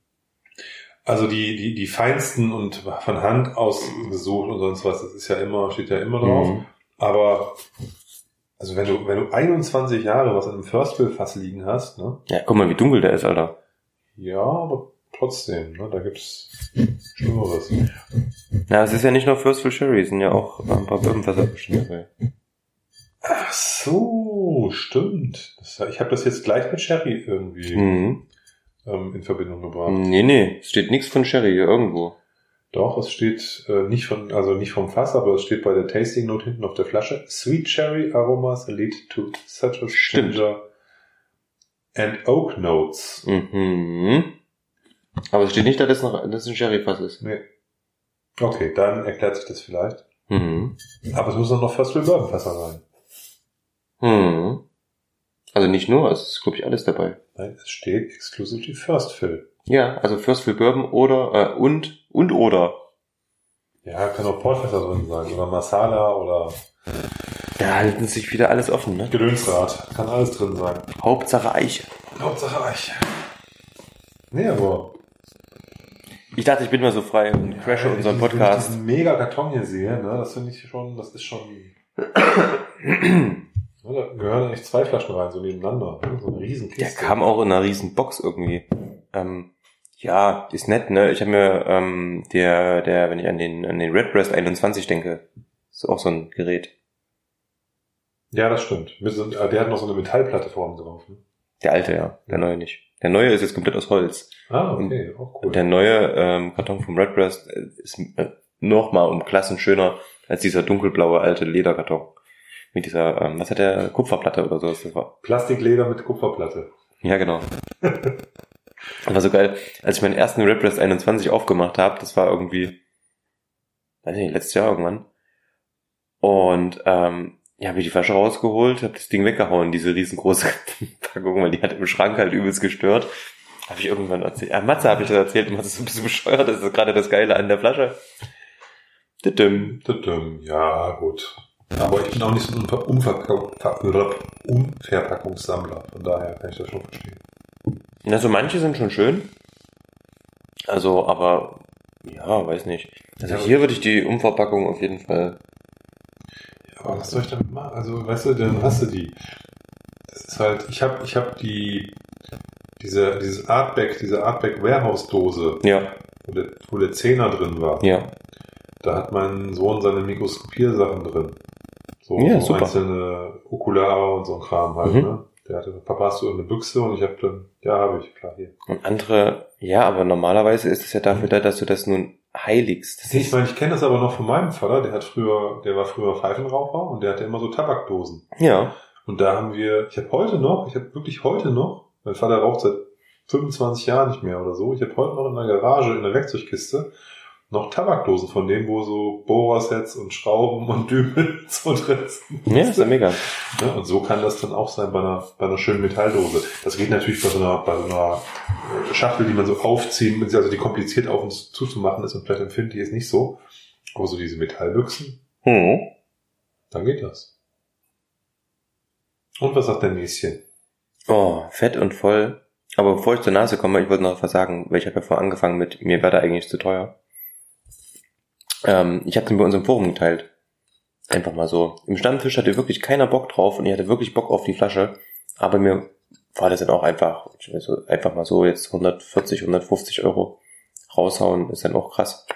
Also die, die, die feinsten und von Hand ausgesucht und sonst was, das ist ja immer, steht ja immer drauf. Mhm. Aber, also wenn du, wenn du 21 Jahre was in einem First Fill Fass liegen hast, ne? Ja, guck mal, wie dunkel der ist, Alter. Ja, aber trotzdem, ne? Da gibt's Schlimmeres. Ja, es ist ja nicht nur First Fill Sherry, es sind ja auch ein paar Bourbonfässer bestimmt. Ach so, stimmt. Das, ich habe das jetzt gleich mit Sherry irgendwie Mhm. ähm, in Verbindung gebracht. Nee, nee, es steht nichts von Sherry hier irgendwo. Doch, es steht äh, nicht von, also nicht vom Fass, aber es steht bei der Tasting Note hinten auf der Flasche. Sweet Cherry Aromas lead to citrus, Stimmt. ginger and oak notes. Mhm. Aber es steht nicht, dass es noch, dass es ein Sherry-Fass ist. Nee. Okay, dann erklärt sich das vielleicht. Mhm. Aber es muss dann noch First Fill Bourbon Fässer sein. Mhm. Also nicht nur, es ist, glaube ich, alles dabei. Nein, es steht exclusively First Fill. Ja, also First Fill Bourbon oder, äh, und, und oder. Ja, kann auch Portfässer drin sein oder Masala oder Da halten sich wieder alles offen, ne? Gedönsrad. Kann alles drin sein. Hauptsache Eiche. Hauptsache Eiche. Nee, aber Ich dachte, ich bin mal so frei und crashe unseren Wenn ich Podcast. diesen mega Karton hier sehe, ne, das finde ich schon, das ist schon. Ne, da gehören eigentlich zwei Flaschen rein, so nebeneinander. Ne, so eine riesen Der kam auch in einer riesen Box irgendwie. Ähm, ja, ist nett, ne? Ich habe mir ähm, der, der, wenn ich an den, an den Redbreast 21 denke, ist auch so ein Gerät. Ja, das stimmt. Mit so, äh, der hat noch so eine Metallplatte vorne drauf. Ne? Der alte, ja. Der neue nicht. Der neue ist jetzt komplett aus Holz. Ah, okay, auch cool. Der neue ähm, Karton vom Redbreast äh, ist äh, noch mal um Klassen schöner als dieser dunkelblaue alte Lederkarton. Mit dieser, ähm, was hat der, Kupferplatte oder so das war. Plastikleder mit Kupferplatte. Ja, genau. Das war so geil, als ich meinen ersten Redbreast 21 aufgemacht habe, das war irgendwie, weiß nicht, letztes Jahr irgendwann. Und ähm, ja, habe ich die Flasche rausgeholt, habe das Ding weggehauen, diese riesengroße Packung, weil die hat im Schrank halt übelst gestört. Habe ich irgendwann erzählt. Ah, Matze habe ich das erzählt, Matze ist ein bisschen bescheuert, das ist gerade das Geile an der Flasche. Didim. Didim. Ja, gut. Aber ich bin auch nicht so ein Umverpackungssammler. Von daher kann ich das schon verstehen. Also manche sind schon schön. Also, aber ja, weiß nicht. Also hier würde ich die Umverpackung auf jeden Fall. Ja, aber was soll ich damit machen? Also, weißt du, dann hast du die. Das ist halt, ich habe ich hab die, diese, dieses Artback, diese Artback Warehouse Dose, Ja, wo der, wo der Zehner drin war. ja. Da hat mein Sohn seine Mikroskopiersachen drin. So, Ja, so einzelne Okulare und so ein Kram halt, Mhm. ne? Der hatte, Papa hast du eine Büchse und ich habe dann, ja, habe ich, klar, hier. Und andere, ja, aber normalerweise ist es ja dafür da, dass du das nun heiligst. Das Ich meine, ich kenne das aber noch von meinem Vater, der hat früher, der war früher Pfeifenraucher und der hatte immer so Tabakdosen. ja, Und da haben wir, ich habe heute noch, ich habe wirklich heute noch, mein Vater raucht seit 25 Jahren nicht mehr oder so, ich habe heute noch in der Garage, in der Werkzeugkiste, noch Tabakdosen von denen, wo so Bohrersets und Schrauben und Dübel so drin sind. ja, ist ja mega. Ne? Und so kann das dann auch sein bei einer, bei einer schönen Metalldose. Das geht natürlich bei so einer, bei so einer äh, Schachtel, die man so aufziehen, also die kompliziert auf und zuzumachen ist und vielleicht empfindlich ist nicht so. Aber so diese Metallbüchsen, Hm. dann geht das. Und was sagt der Näschen? Oh, fett und voll. Aber bevor ich zur Nase komme, ich wollte noch was sagen, weil ich habe ja vorher angefangen mit, mir wäre da eigentlich zu teuer. Ähm, ich habe den bei uns im Forum geteilt. Einfach mal so. Im Stammtisch hatte wirklich keiner Bock drauf und ich hatte wirklich Bock auf die Flasche. Aber mir war das dann auch einfach, ich weiß so, einfach mal so jetzt 140, 150 Euro raushauen, ist dann auch krass.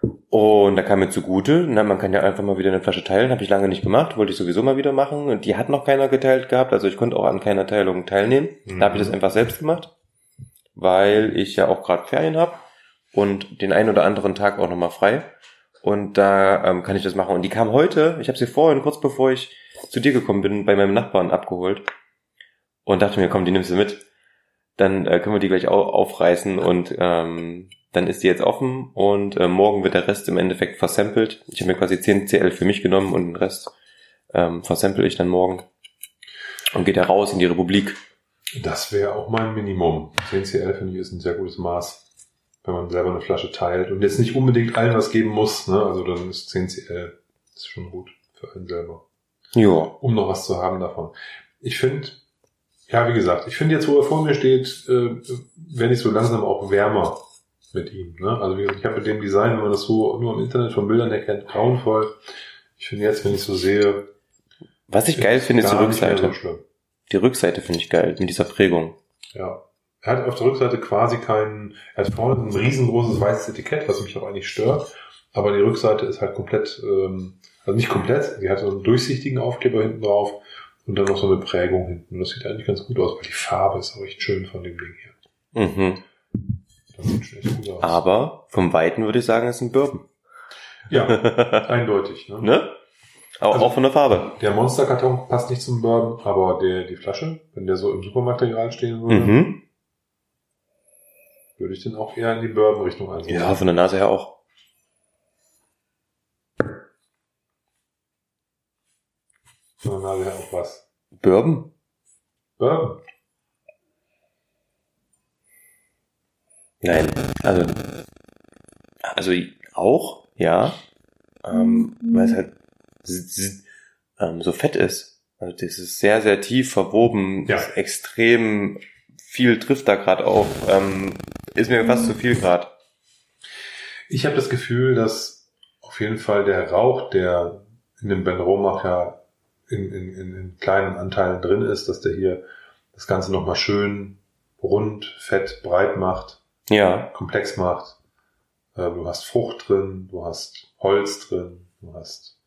Und da kam mir zugute, na, man kann ja einfach mal wieder eine Flasche teilen, habe ich lange nicht gemacht, wollte ich sowieso mal wieder machen. Und die hat noch keiner geteilt gehabt, also ich konnte auch an keiner Teilung teilnehmen. Da habe ich das einfach selbst gemacht, weil ich ja auch gerade Ferien habe und den einen oder anderen Tag auch nochmal frei. Und da ähm, kann ich das machen. Und die kam heute, ich habe sie vorhin, kurz bevor ich zu dir gekommen bin, bei meinem Nachbarn abgeholt. Und dachte mir, komm, die nimmst du mit. Dann äh, können wir die gleich au aufreißen und ähm, dann ist die jetzt offen und äh, morgen wird der Rest im Endeffekt versampelt. Ich habe mir quasi 10 CL für mich genommen und den Rest ähm, versample ich dann morgen und geht da raus in die Republik. Das wäre auch mein Minimum. 10 CL finde ich ist ein sehr gutes Maß, wenn man selber eine Flasche teilt und jetzt nicht unbedingt allen was geben muss. Ne? Also dann ist 10 CL ist schon gut für einen selber, Ja. um noch was zu haben davon. Ich finde, ja wie gesagt, ich finde jetzt, wo er vor mir steht, äh, werde ich so langsam auch wärmer mit ihm. Ne? Also wie gesagt, ich habe mit dem Design, wenn man das so nur im Internet von Bildern erkennt, grauenvoll. Ich finde jetzt, wenn ich so sehe, Was ich geil finde, ist die Rückseite. So. Die Rückseite finde ich geil, mit dieser Prägung. Ja. Er hat auf der Rückseite quasi keinen, er hat vorne ein riesengroßes weißes Etikett, was mich auch eigentlich stört. Aber die Rückseite ist halt komplett, ähm, also nicht komplett, sie hat so einen durchsichtigen Aufkleber hinten drauf und dann noch so eine Prägung hinten. Und das sieht eigentlich ganz gut aus, weil die Farbe ist auch echt schön von dem Ding hier. Mhm. Das sieht schon echt gut aus. Aber vom Weiten würde ich sagen, es ist ein Bourbon. Ja, eindeutig. Ne? ne? Auch, Also- auch von der Farbe. Der Monsterkarton passt nicht zum Bourbon, aber der, die Flasche, wenn der so im Supermarktregal stehen würde, Mhm. würde ich den auch eher in die Bourbon-Richtung einsetzen. Ja, von der Nase her auch. Von der Nase her auch was. Bourbon? Bourbon. Nein, also, also auch, ja, ähm, weil es halt ähm, so fett ist. Also das ist sehr, sehr tief verwoben, Ja. ist extrem viel trifft da gerade auf. Ähm, ist mir fast zu viel gerade. Ich habe das Gefühl, dass auf jeden Fall der Rauch, der in dem Ben Romach ja in, in, in, in kleinen Anteilen drin ist, dass der hier das Ganze nochmal schön rund, fett, breit macht, Ja, komplex macht. Äh, Du hast Frucht drin, du hast Holz drin, du hast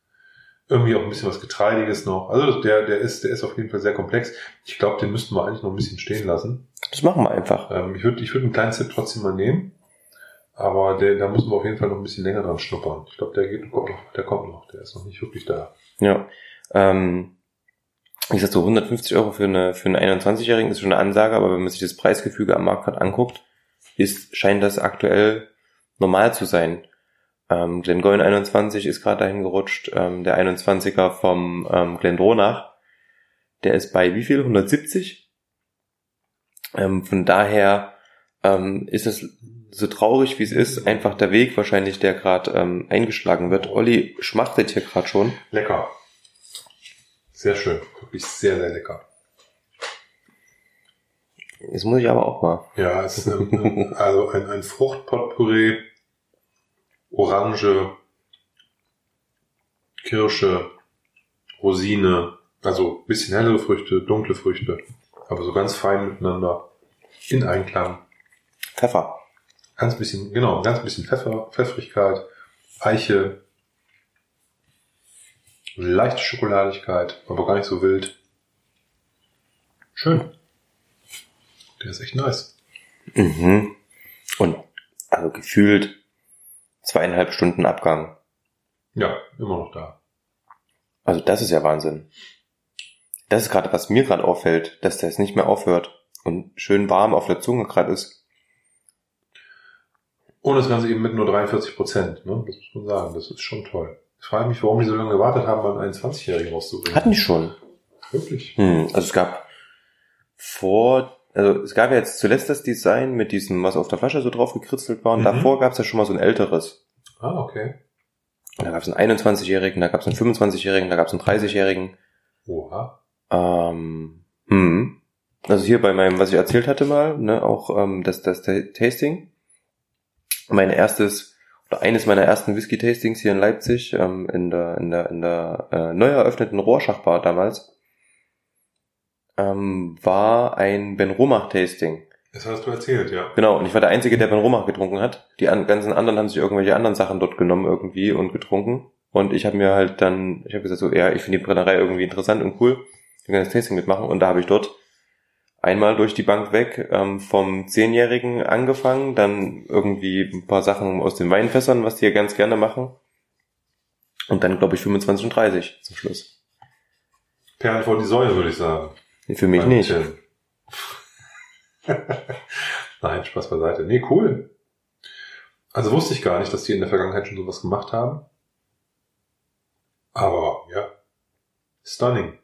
irgendwie auch ein bisschen was Getreidiges noch. Also der, der ist, der ist auf jeden Fall sehr komplex. Ich glaube, den müssten wir eigentlich noch ein bisschen stehen lassen. das machen wir einfach. Ähm, ich würde ich würd einen kleinen Zip trotzdem mal nehmen. Aber der, da müssen wir auf jeden Fall noch ein bisschen länger dran schnuppern. Ich glaube, der geht, kommt noch, der kommt noch. Der ist noch nicht wirklich da. Ja. Ähm, wie gesagt, so 150 Euro für eine für einen 21-Jährigen ist schon eine Ansage, aber wenn man sich das Preisgefüge am Markt gerade anguckt, ist scheint das aktuell normal zu sein. Ähm, Glengoyne 21 ist gerade dahin gerutscht. Ähm, der 21er vom ähm, Glendronach, der ist bei wie viel? 170? Ähm, von daher ähm, ist es so traurig, wie es ist, einfach der Weg wahrscheinlich, der gerade ähm, eingeschlagen wird. Olli schmachtet hier gerade schon. Lecker. Sehr schön. Wirklich sehr, sehr lecker. Jetzt muss ich aber auch mal. Ja, es ist ähm, also ein, ein Fruchtpotpourri, Orange, Kirsche, Rosine, also bisschen hellere Früchte, dunkle Früchte, aber so ganz fein miteinander, in Einklang. Pfeffer. Ganz bisschen, genau, ganz bisschen Pfeffer, Pfeffrigkeit, Eiche, leichte Schokoladigkeit, aber gar nicht so wild. Schön. Der ist echt nice. Mhm. Und also gefühlt zweieinhalb Stunden Abgang. Ja, immer noch da. Also das ist ja Wahnsinn. Das ist gerade, was mir gerade auffällt, dass das nicht mehr aufhört und schön warm auf der Zunge gerade ist. Und das Ganze eben mit nur 43 Prozent, ne? Das muss man sagen. Das ist schon toll. Ich frage mich, warum die so lange gewartet haben, beim 21-Jährigen rauszubringen. Hatten die schon. Wirklich? Hm, also es gab vor, also es gab ja jetzt zuletzt das Design mit diesem, was auf der Flasche so drauf gekritzelt war. Und Mhm. davor gab es ja schon mal so ein älteres. Ah, okay. Da gab es einen 21-Jährigen, da gab es einen 25-Jährigen, da gab es einen 30-Jährigen. Oha. Ähm, hm. Also hier bei meinem, was ich erzählt hatte mal, ne, auch ähm, das, das Ta- Tasting. Mein erstes oder eines meiner ersten Whisky-Tastings hier in Leipzig, ähm, in der, in der, in der äh, neu eröffneten Rohrschachbar damals, ähm, war ein Ben Romach-Tasting. Das hast du erzählt, ja. Genau, und ich war der Einzige, der Ben Romach getrunken hat. Die an, ganzen anderen haben sich irgendwelche anderen Sachen dort genommen irgendwie und getrunken. Und ich habe mir halt dann, ich habe gesagt so, ja, ich finde die Brennerei irgendwie interessant und cool. Ich kann das Tasting mitmachen. Und da habe ich dort einmal durch die Bank weg ähm, vom Zehnjährigen angefangen, dann irgendwie ein paar Sachen aus den Weinfässern, was die ja ganz gerne machen. Und dann, glaube ich, 25 und 30 zum Schluss. Perlen vor die Säule, würde ich sagen. Für mich Beim nicht. Nein, Spaß beiseite. Nee, cool. Also wusste ich gar nicht, dass die in der Vergangenheit schon sowas gemacht haben. Aber ja, stunning.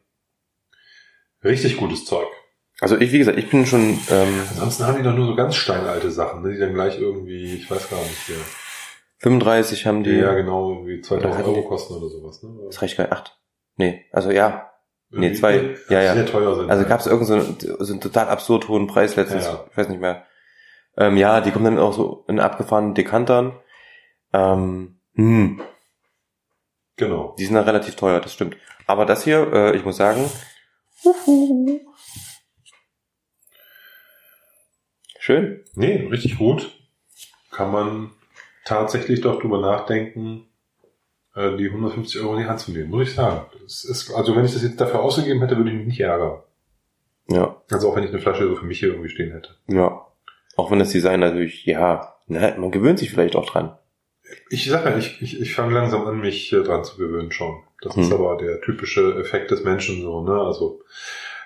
Richtig gutes Zeug. Also ich, wie gesagt, ich bin schon ähm, Ansonsten haben die doch nur so ganz steinalte Sachen, ne, die dann gleich irgendwie, ich weiß gar nicht, hier. 35 haben die. ja genau, irgendwie 2000 hatten Euro kosten oder sowas. Ne? Das reicht gar nicht. Acht. Nee, also ja, Nee, zwei. Ja, ja. Sehr teuer sind. Also gab es irgendeinen so, so einen total absurd hohen Preis letztens, Ja. ich weiß nicht mehr. Ähm, ja, die kommen dann auch so in abgefahrenen Dekantern. Ähm, hm, Genau. die sind dann relativ teuer, das stimmt. Aber das hier, äh, ich muss sagen, huhu. schön. Nee, richtig gut. Kann man tatsächlich doch drüber nachdenken, äh, die 150 Euro in die Hand zu nehmen, muss ich sagen. Ist, also wenn ich das jetzt dafür ausgegeben hätte, würde ich mich nicht ärgern. Ja, Also auch wenn ich eine Flasche so für mich hier irgendwie stehen hätte. ja. Auch wenn das Design natürlich, ja, na, man gewöhnt sich vielleicht auch dran. Ich sage ja, ich, ich, ich fange langsam an, mich dran zu gewöhnen schon. Das ist Hm. aber der typische Effekt des Menschen so, ne? Also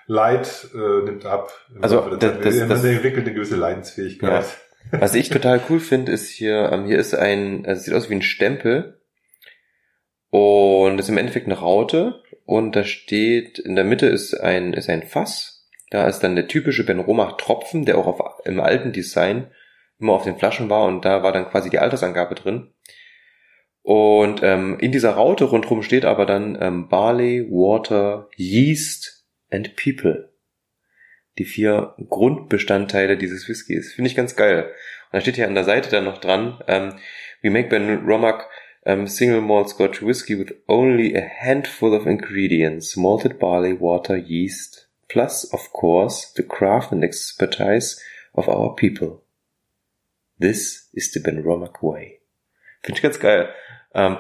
Leid äh, nimmt ab. Also, das- das- Man das- entwickelt eine gewisse Leidensfähigkeit. Was ich total cool finde, ist hier, ähm, hier ist ein, also es sieht aus wie ein Stempel und ist im Endeffekt eine Raute und da steht, in der Mitte ist ein, ist ein Fass. Da ist dann der typische Ben Romach Tropfen, der auch auf, im alten Design immer auf den Flaschen war und da war dann quasi die Altersangabe drin. Und ähm, in dieser Raute rundherum steht aber dann ähm, Barley, Water, Yeast and People. Die vier Grundbestandteile dieses Whiskys. Finde ich ganz geil. Und da steht hier an der Seite dann noch dran, ähm, we make Ben Romack um, single malt Scotch whiskey with only a handful of ingredients, malted barley, water, yeast, plus, of course, the craft and expertise of our people. This is the Ben Romack way. Finde ich ganz geil. Ähm,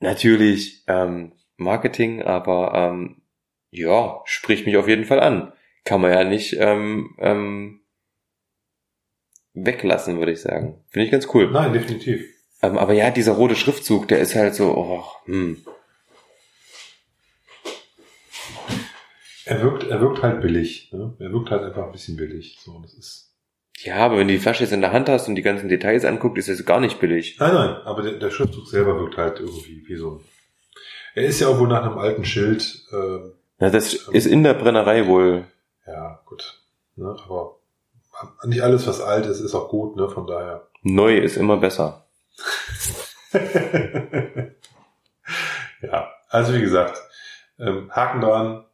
natürlich ähm, Marketing, aber ähm, ja, spricht mich auf jeden Fall an. Kann man ja nicht ähm, ähm, weglassen, würde ich sagen. Finde ich ganz cool. Nein, definitiv. Ähm, aber ja, dieser rote Schriftzug, der ist halt so, oh, hm. Er wirkt, er wirkt halt billig. Ne? Er wirkt halt einfach ein bisschen billig. So, das ist. Ja, aber wenn du die Flasche jetzt in der Hand hast und die ganzen Details anguckt, ist das gar nicht billig. Nein, nein, aber der, der Schriftzug selber wirkt halt irgendwie wie so ein. Er ist ja auch wohl nach einem alten Schild. Äh, Ja, das ist in der Brennerei wohl. ja, gut. Ne? Aber nicht alles, was alt ist, ist auch gut, ne? Von daher. Neu ist immer besser. ja, also wie gesagt, ähm, Haken dran,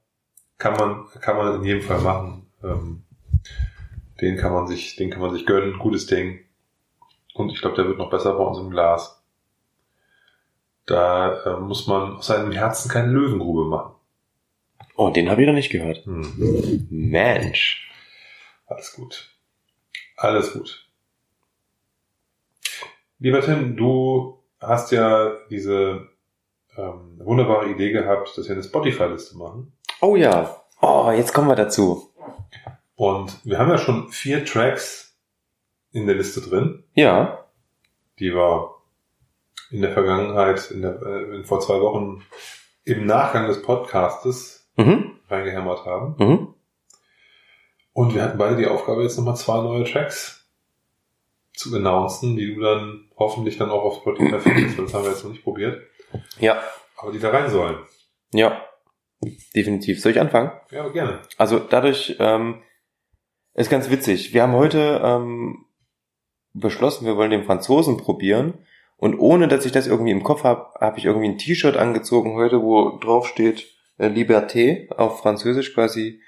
kann man, kann man in jedem Fall machen. Ähm, den kann man sich, den kann man sich gönnen, gutes Ding. Und ich glaube, der wird noch besser bei uns im Glas. Da äh, muss man aus seinem Herzen keine Löwengrube machen. Oh, den habe ich noch nicht gehört. Hm. Mensch. Alles gut. Alles gut. Lieber Tim, du hast ja diese ähm, wunderbare Idee gehabt, dass wir eine Spotify-Liste machen. Oh ja. Oh, jetzt kommen wir dazu. Und wir haben ja schon vier Tracks in der Liste drin, Ja. die wir in der Vergangenheit, in der, äh, in, vor zwei Wochen im Nachgang des Podcastes Mhm. reingehämmert haben. Mhm. Und wir hatten beide die Aufgabe, jetzt nochmal zwei neue Tracks zu announcen, die du dann hoffentlich dann auch auf Spotify findest, weil das haben wir jetzt noch nicht probiert. Ja. Aber die da rein sollen. Ja. Definitiv. Soll ich anfangen? Ja, gerne. Also dadurch ähm, ist ganz witzig. Wir haben heute ähm, beschlossen, wir wollen den Franzosen probieren. Und ohne dass ich das irgendwie im Kopf habe, habe ich irgendwie ein T-Shirt angezogen heute, wo drauf steht äh, Liberté auf Französisch quasi.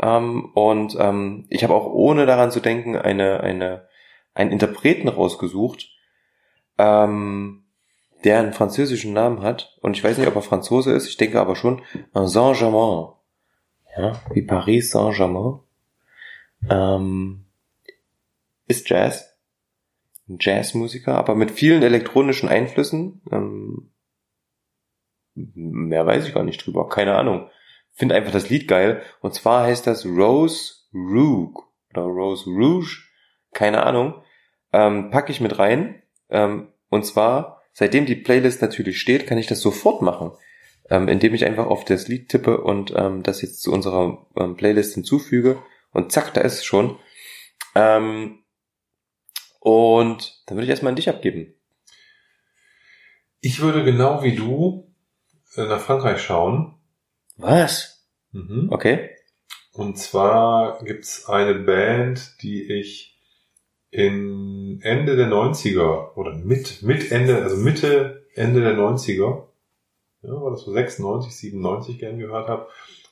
Ähm, und ähm, ich habe auch ohne daran zu denken eine eine einen Interpreten rausgesucht, ähm, der einen französischen Namen hat. Und ich weiß nicht, ob er Franzose ist. Ich denke aber schon. Saint-Germain. Ja, wie Paris Saint-Germain. Ähm, ist Jazz. Jazzmusiker, aber mit vielen elektronischen Einflüssen. Ähm, mehr weiß ich gar nicht drüber. Keine Ahnung. Finde einfach das Lied geil. Und zwar heißt das Rose Rouge oder Rose Rouge. Keine Ahnung. Ähm, packe ich mit rein. Ähm, und zwar, seitdem die Playlist natürlich steht, kann ich das sofort machen. Ähm, indem ich einfach auf das Lied tippe und ähm, das jetzt zu unserer ähm, Playlist hinzufüge. Und zack, da ist es schon. Ähm, und dann würde ich erstmal an dich abgeben. Ich würde genau wie du äh, nach Frankreich schauen. Was? Mhm. Okay. Und zwar gibt's eine Band, die ich in Ende der 90er oder mit, mit Ende, also Mitte, Ende der 90er, ja, war das so 96, 97 gern gehört habe.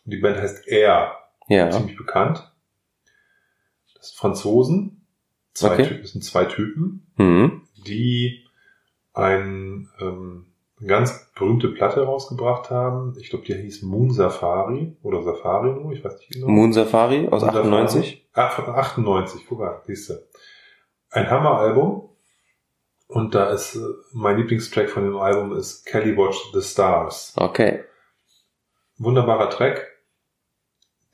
Und die Band heißt Air, Ja. ziemlich bekannt. Das sind Franzosen, zwei, Okay. Ty- das sind zwei Typen, Mhm. die ein, ähm, eine ganz berühmte Platte rausgebracht haben. Ich glaube, die hieß Moon Safari oder Safari nur, ich weiß nicht genau. Moon Safari aus Moon Safari. 98. Ah, von 98, guck mal, siehst du. Ein Hammeralbum. Und da ist, äh, mein Lieblingstrack von dem Album ist Kelly Watch the Stars. Okay. Wunderbarer Track.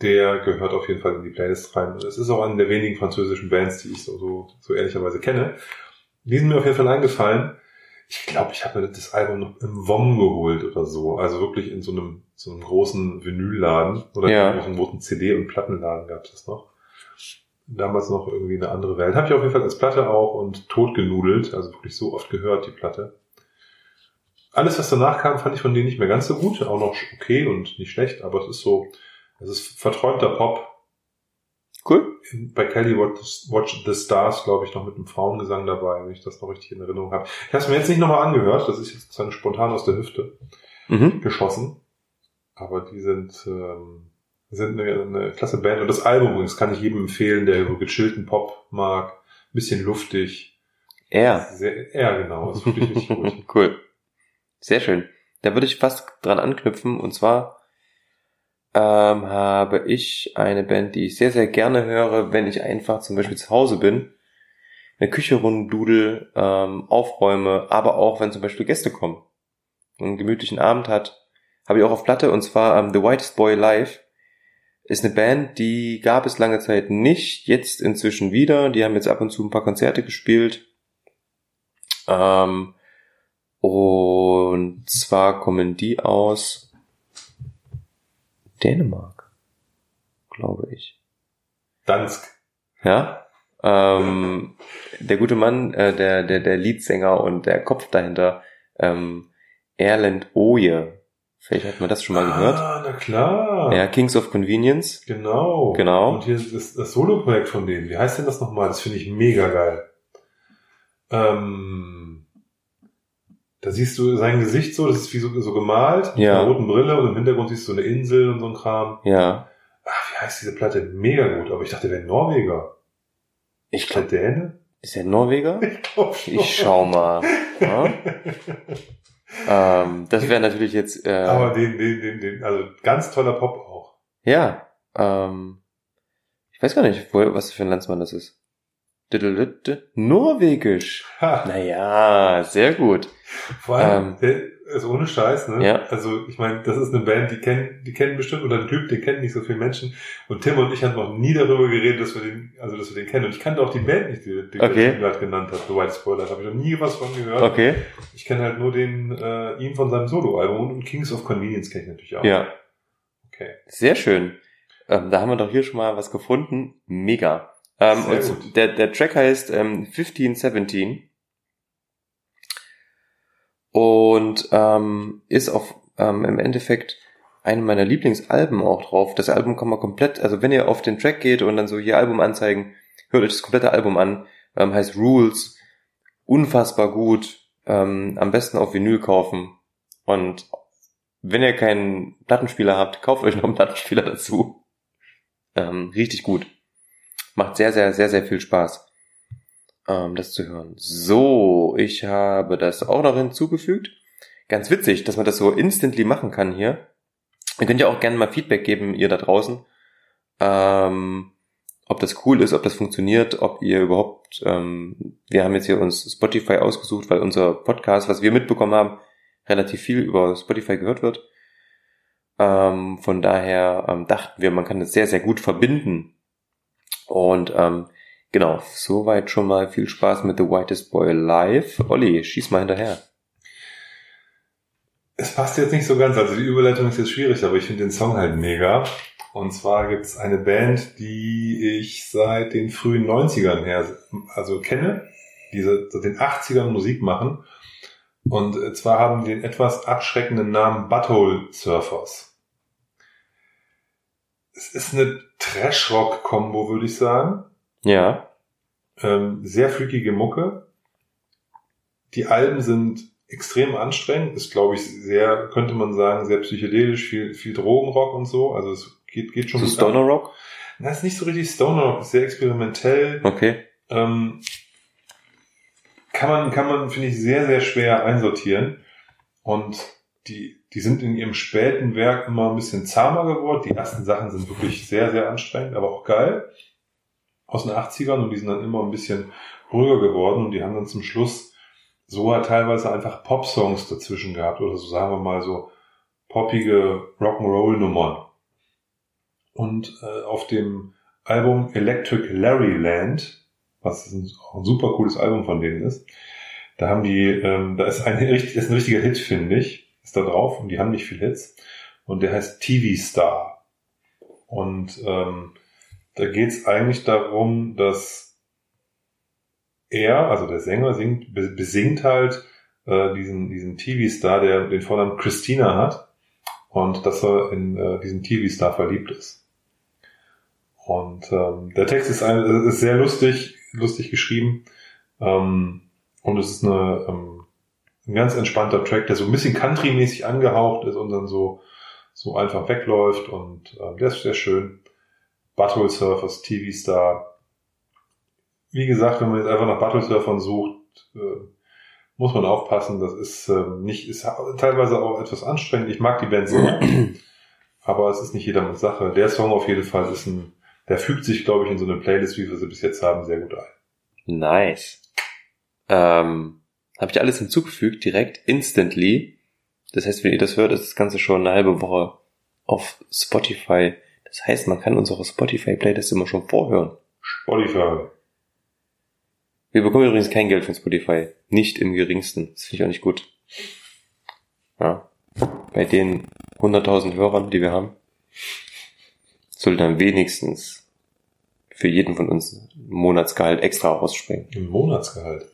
Der gehört auf jeden Fall in die Playlist rein. Es ist auch eine der wenigen französischen Bands, die ich so, so, so ehrlicherweise kenne. Die sind mir auf jeden Fall eingefallen. Ich glaube, ich habe mir das Album noch im WOM geholt oder so. Also wirklich in so einem, so einem großen Vinylladen oder Ja. in einem großen CD- und Plattenladen gab es das noch. Damals noch irgendwie eine andere Welt. Habe ich auf jeden Fall als Platte auch und totgenudelt. Also wirklich so oft gehört, die Platte. Alles, was danach kam, fand ich von denen nicht mehr ganz so gut. Auch noch okay und nicht schlecht, aber es ist so, es ist verträumter Pop. Cool. Bei Kelly Watch, Watch the Stars, glaube ich, noch mit einem Frauengesang dabei, wenn ich das noch richtig in Erinnerung habe. Ich habe es mir jetzt nicht nochmal angehört, das ist jetzt sozusagen spontan aus der Hüfte Mhm. geschossen. Aber die sind, ähm, sind eine, eine klasse Band. Und das Album, das kann ich jedem empfehlen, der so gechillten Pop mag. Bisschen luftig. Er. Sehr, ja, genau. Das richtig gut. cool. Sehr schön. Da würde ich fast dran anknüpfen. Und zwar ähm, habe ich eine Band, die ich sehr, sehr gerne höre, wenn ich einfach zum Beispiel zu Hause bin, eine Küche runddudel, ähm, aufräume, aber auch wenn zum Beispiel Gäste kommen und einen gemütlichen Abend hat, habe ich auch auf Platte und zwar ähm, The Whitest Boy Live. Ist eine Band, die gab es lange Zeit nicht, jetzt inzwischen wieder. Die haben jetzt ab und zu ein paar Konzerte gespielt. Ähm, und zwar kommen die aus Dänemark, glaube ich. Dansk. Ja. Ähm, der gute Mann, äh, der, der, der Leadsänger und der Kopf dahinter, ähm, Erland Oje, Vielleicht hat man das schon mal gehört. Ah, na klar. Ja, Kings of Convenience. Genau. Genau. Und hier ist das, Solo-Projekt von denen. Wie heißt denn das nochmal? Das finde ich mega geil. Ähm, da siehst du sein Gesicht so, das ist wie so, so gemalt, mit Ja. einer roten Brille und im Hintergrund siehst du eine Insel und so ein Kram. Ja. Ach, wie heißt diese Platte? Mega gut, aber ich dachte, der wäre Norweger. Ich Der glaube, Däne? ist er Norweger? Ich glaube schon. Ich schau mal. Ja? Ähm, das wäre natürlich jetzt, äh, Aber den, den, den, den, also ganz toller Pop auch. ja, ähm, ich weiß gar nicht, wo, was für ein Landsmann das ist. Norwegisch. Ha, Naja, sehr gut. vor allem, ähm, ist ohne Scheiß, ne? Ja. Also, ich meine, das ist eine Band, die kennen, die kennen bestimmt, oder ein Typ, den kennen nicht so viele Menschen. Und Tim und ich haben noch nie darüber geredet, dass wir den, also, dass wir den kennen. Und ich kannte auch die Band nicht, die, die Okay. Tim gerade genannt hat, The White Spoiler. Da habe ich noch nie was von gehört. Okay. Ich kenne halt nur den, äh, ihn von seinem Soloalbum und Kings of Convenience kenne ich natürlich auch. Ja, Okay. sehr schön. Ähm, da haben wir doch hier schon mal was gefunden. Mega. Ähm, Sehr und gut. der, der Track heißt ähm, 1517 und ähm, ist auf ähm, im Endeffekt einem meiner Lieblingsalben auch drauf. Das Album kann man komplett, also wenn ihr auf den Track geht und dann so hier Album anzeigen, hört euch das komplette Album an, ähm, heißt Rules, unfassbar gut, ähm, am besten auf Vinyl kaufen und wenn ihr keinen Plattenspieler habt, kauft euch noch einen Plattenspieler dazu. Ähm, richtig gut. Macht sehr, sehr, sehr, sehr viel Spaß, ähm, das zu hören. So, ich habe das auch noch hinzugefügt. Ganz witzig, dass man das so instantly machen kann hier. Ihr könnt ja auch gerne mal Feedback geben, ihr da draußen. Ähm, ob das cool ist, ob das funktioniert, ob ihr überhaupt, ähm, wir haben jetzt hier uns Spotify ausgesucht, weil unser Podcast, was wir mitbekommen haben, relativ viel über Spotify gehört wird. Ähm, von daher ähm, dachten wir, man kann das sehr, sehr gut verbinden. Und ähm, genau, soweit schon mal viel Spaß mit The Whitest Boy Live. Olli, schieß mal hinterher. Es passt jetzt nicht so ganz, also die Überleitung ist jetzt schwierig, aber ich finde den Song halt mega. Und zwar gibt es eine Band, die ich seit den frühen 90ern her, also kenne, die seit den 80ern Musik machen. Und äh, zwar haben die den etwas abschreckenden Namen Butthole Surfers. Es ist eine Trash-Rock-Kombo, würde ich sagen. Ja, Ähm, sehr flügige Mucke. Die Alben sind extrem anstrengend, ist glaube ich sehr, könnte man sagen, sehr psychedelisch, viel, viel Drogenrock und so. Also es geht, geht schon so Stoner Rock. Na, ist nicht so richtig Stoner Rock, sehr experimentell. Okay. Ähm, kann man, kann man, finde ich, sehr, sehr schwer einsortieren. Und die, die sind in ihrem späten Werk immer ein bisschen zahmer geworden. Die ersten Sachen sind wirklich sehr, sehr anstrengend, aber auch geil. Aus den 80ern und die sind dann immer ein bisschen ruhiger geworden und die haben dann zum Schluss sogar teilweise einfach Pop-Songs dazwischen gehabt oder so sagen wir mal so poppige Rock'n'Roll-Nummern. Und äh, auf dem Album Electric Larry Land, was ein, auch ein super cooles Album von denen ist, da haben die, ähm, da ist ein, richtig- ist ein richtiger Hit, finde ich, ist da drauf und die haben nicht viel Hits und der heißt TV Star. Und ähm, da geht's eigentlich darum, dass er, also der Sänger, singt, be- besingt halt äh, diesen, diesen TV-Star, der den Vornamen Christina hat und dass er in äh, diesen TV-Star verliebt ist. Und ähm, der Text ist, ein, ist sehr lustig, lustig geschrieben ähm, und es ist eine, ähm, ein ganz entspannter Track, der so ein bisschen Country-mäßig angehaucht ist und dann so, so einfach wegläuft und ähm, der ist sehr schön. Butthole Surfers, TV Star. Wie gesagt, wenn man jetzt einfach nach Butthole Surfern sucht, äh, muss man aufpassen. Das ist ähm, nicht, ist teilweise auch etwas anstrengend. Ich mag die Band sehr, aber es ist nicht jedermanns Sache. Der Song auf jeden Fall ist ein, der fügt sich, glaube ich, in so eine Playlist, wie wir sie bis jetzt haben, sehr gut ein. Nice. Ähm, Habe ich alles hinzugefügt, direkt, instantly. Das heißt, wenn ihr das hört, ist das Ganze schon eine halbe Woche auf Spotify. Das heißt, man kann unsere Spotify-Playlist immer schon vorhören. Spotify. Wir bekommen übrigens kein Geld von Spotify. Nicht im geringsten. Das finde ich auch nicht gut. Ja. Bei den 100.000 Hörern, die wir haben, soll dann wenigstens für jeden von uns ein Monatsgehalt extra rausspringen. Im Monatsgehalt.